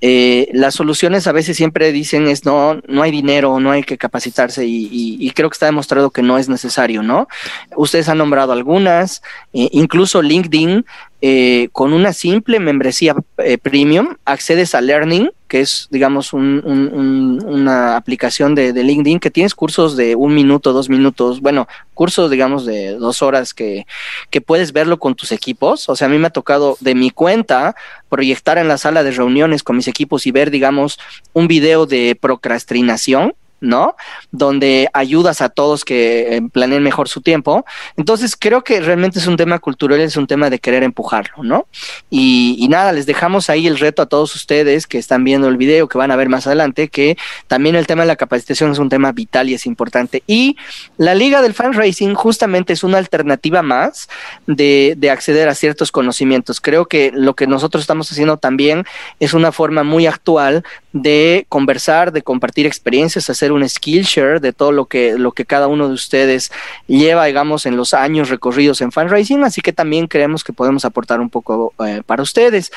eh, las soluciones a veces siempre dicen es no, no hay dinero, no hay que capacitarse y, creo que está demostrado que no es necesario, ¿no? Ustedes han nombrado algunas, eh, incluso LinkedIn eh, con una simple membresía eh, premium accedes a Learning, que es, digamos, una aplicación de, LinkedIn que tienes cursos de un minuto, dos minutos, bueno, cursos, digamos, de dos horas que, que puedes verlo con tus equipos. O sea, a mí me ha tocado de mi cuenta proyectar en la sala de reuniones con mis equipos y ver, digamos, un video de procrastinación ¿no? Donde ayudas a todos que eh, planeen mejor su tiempo. Entonces, creo que realmente es un tema cultural, es un tema de querer empujarlo, ¿no? Y, nada, les dejamos ahí el reto a todos ustedes que están viendo el video, que van a ver más adelante, que también el tema de la capacitación es un tema vital y es importante. Y la Liga del Fundraising justamente es una alternativa más de acceder a ciertos conocimientos. Creo que lo que nosotros estamos haciendo también es una forma muy actual de conversar, de compartir experiencias, hacer un Skillshare de todo lo que, lo que cada uno de ustedes lleva, digamos, en los años recorridos en fundraising, así que también creemos que podemos aportar un poco eh, para ustedes.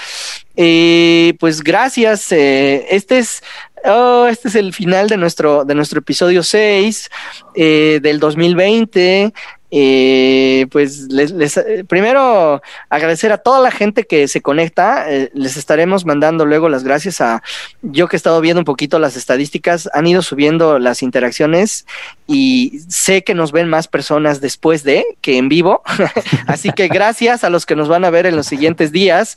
Eh, pues gracias. Eh, este es Oh, este es el final de nuestro, de nuestro episodio 6 eh, del 2020. Eh, pues les, eh, primero agradecer a toda la gente que se conecta. Eh, les estaremos mandando luego las gracias a yo que he estado viendo un poquito las estadísticas. Han ido subiendo las interacciones y sé que nos ven más personas después de que en vivo. Así que gracias a los que nos van a ver en los siguientes días.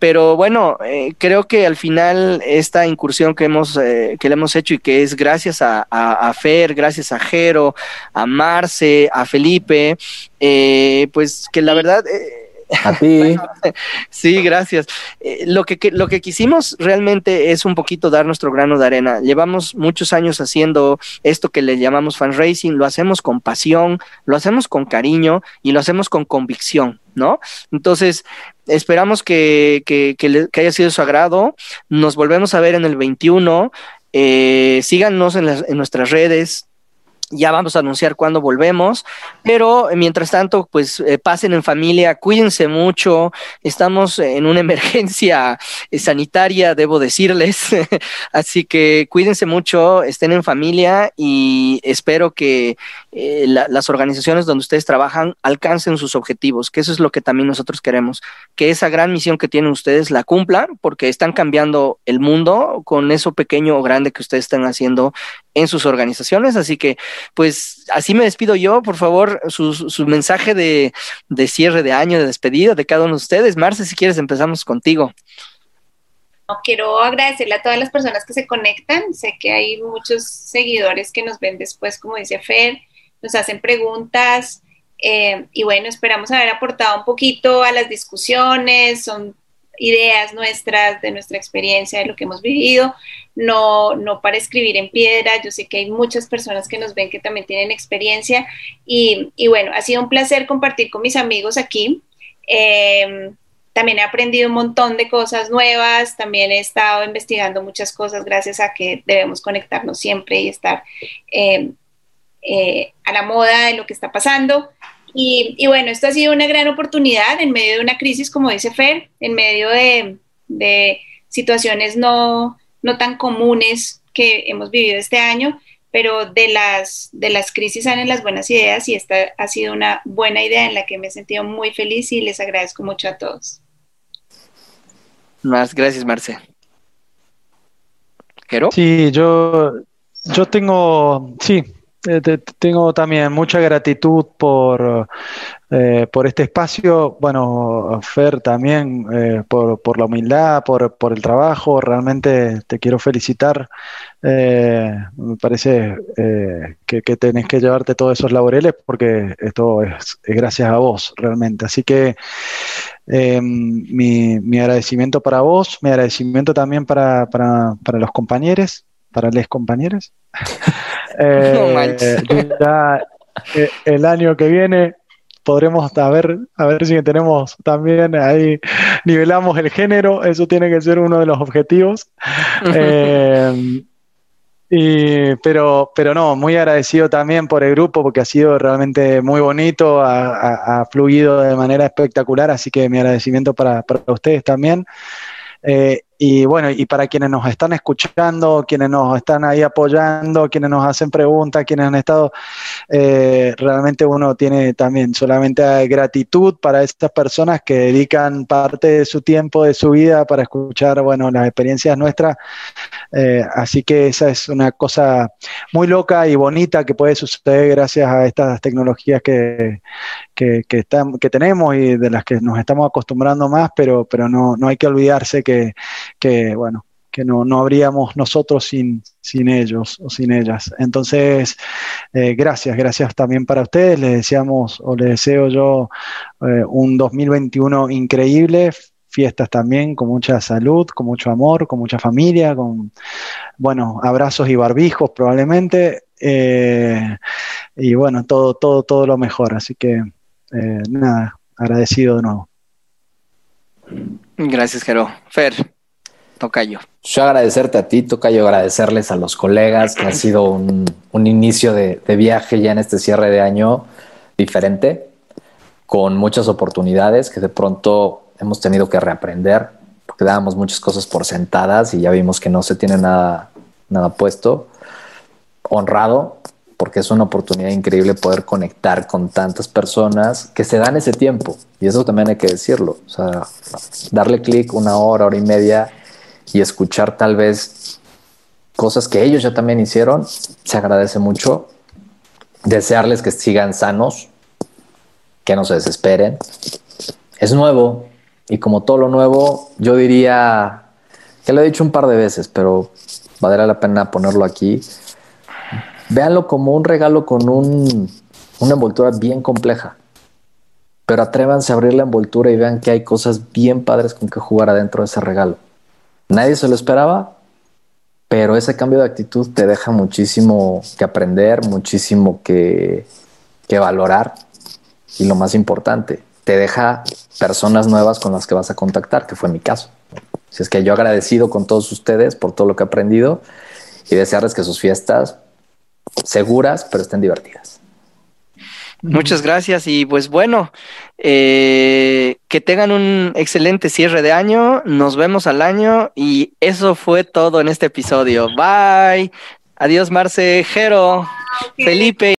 pero bueno, creo que al final esta incursión que hemos que le hemos hecho y que es gracias a, a Fer, gracias a Jero, a Marce, a Felipe, eh, pues que la verdad... Eh, a ti. sí, gracias. Eh, lo, que, lo que quisimos realmente es un poquito dar nuestro grano de arena. Llevamos muchos años haciendo esto que le llamamos fundraising, lo hacemos con pasión, lo hacemos con cariño y lo hacemos con convicción, ¿no? Entonces, esperamos que, que, que, haya sido su agrado. Nos volvemos a ver en el 21. síganos en, las, en nuestras redes, ya vamos a anunciar cuándo volvemos, pero eh, mientras tanto, pues eh, pasen en familia, cuídense mucho, estamos en una emergencia eh, sanitaria, debo decirles, así que cuídense mucho, estén en familia y espero que las organizaciones donde ustedes trabajan alcancen sus objetivos, que eso es lo que también nosotros queremos, que esa gran misión que tienen ustedes la cumplan, porque están cambiando el mundo con eso pequeño o grande que ustedes están haciendo en sus organizaciones, así que pues así me despido yo, por favor, su, mensaje de, de, cierre de año, de despedida de cada uno de ustedes. Marce, si quieres, empezamos contigo. quiero agradecerle a todas las personas que se conectan. Sé que hay muchos seguidores que nos ven después, como dice Fer, nos hacen preguntas. Eh, y bueno, esperamos haber aportado un poquito a las discusiones. Son ideas nuestras, de nuestra experiencia, de lo que hemos vivido, no, no para escribir en piedra. Yo sé que hay muchas personas que nos ven que también tienen experiencia y, bueno, ha sido un placer compartir con mis amigos aquí. Em, también he aprendido un montón de cosas nuevas, también he estado investigando muchas cosas gracias a que debemos conectarnos siempre y estar em, eh, a la moda de lo que está pasando. Y, bueno, esto ha sido una gran oportunidad en medio de una crisis, como dice Fer, en medio de, situaciones no, no tan comunes que hemos vivido este año, pero de las, de las crisis salen las buenas ideas y esta ha sido una buena idea en la que me he sentido muy feliz y les agradezco mucho a todos. Más, gracias, Marce. ¿Quero? Sí, yo, yo tengo, sí, eh, tengo también mucha gratitud por, eh, por este espacio. Bueno, Fer, también eh, por, la humildad, por, por, el trabajo. Realmente te quiero felicitar. me parece que, que, tenés que llevarte todos esos laureles porque esto es, gracias a vos, realmente. Así que mi, mi, agradecimiento para vos, mi agradecimiento también para, para, para los compañeros, para les compañeros. Eh, eh, el año que viene podremos a ver, a ver si tenemos también ahí, nivelamos el género, eso tiene que ser uno de los objetivos. Eh, y, pero, pero no, muy agradecido también por el grupo porque ha sido realmente muy bonito, ha, fluido de manera espectacular, así que mi agradecimiento para, para ustedes también. Y bueno, y para quienes nos están escuchando, quienes nos están ahí apoyando, quienes nos hacen preguntas, quienes han estado, eh, realmente uno tiene también solamente gratitud para estas personas que dedican parte de su tiempo, de su vida para escuchar, bueno, las experiencias nuestras. Eh, así que esa es una cosa muy loca y bonita que puede suceder gracias a estas tecnologías que, que, que, que tenemos y de las que nos estamos acostumbrando más, pero, pero no, no hay que olvidarse que que, bueno, que no, no habríamos nosotros sin, sin ellos o sin ellas. Entonces, eh, gracias, gracias también para ustedes. Les deseamos o les deseo yo eh, un 2021 increíble, fiestas también con mucha salud, con mucho amor, con mucha familia, con, bueno, abrazos y barbijos probablemente. Eh, y bueno, todo, todo, todo lo mejor. Así que, nada, agradecido de nuevo. Gracias, Jero. Fer. Tocayo. Yo agradecerte a ti, Tocayo, agradecerles a los colegas que ha sido un, inicio de, viaje ya en este cierre de año diferente, con muchas oportunidades que de pronto hemos tenido que reaprender porque dábamos muchas cosas por sentadas y ya vimos que no se tiene nada, nada puesto. Honrado, porque es una oportunidad increíble poder conectar con tantas personas que se dan ese tiempo. Y eso también hay que decirlo. O sea, darle clic una hora, hora y media y escuchar tal vez cosas que ellos ya también hicieron, se agradece mucho. Desearles que sigan sanos, que no se desesperen. Es nuevo y como todo lo nuevo, yo diría, que lo he dicho un par de veces, pero valdrá la pena ponerlo aquí Véanlo como un regalo con un, una envoltura bien compleja. Pero atrévanse a abrir la envoltura y vean que hay cosas bien padres con que jugar adentro de ese regalo. Nadie se lo esperaba, pero ese cambio de actitud te deja muchísimo que aprender, muchísimo que, que valorar y lo más importante, te deja personas nuevas con las que vas a contactar, que fue mi caso. Si es que yo agradecido con todos ustedes por todo lo que he aprendido y desearles que sus fiestas seguras, pero estén divertidas. Muchas gracias y pues bueno, eh, que tengan un excelente cierre de año, nos vemos al año y eso fue todo en este episodio. Bye, adiós Marce, Jero, Felipe.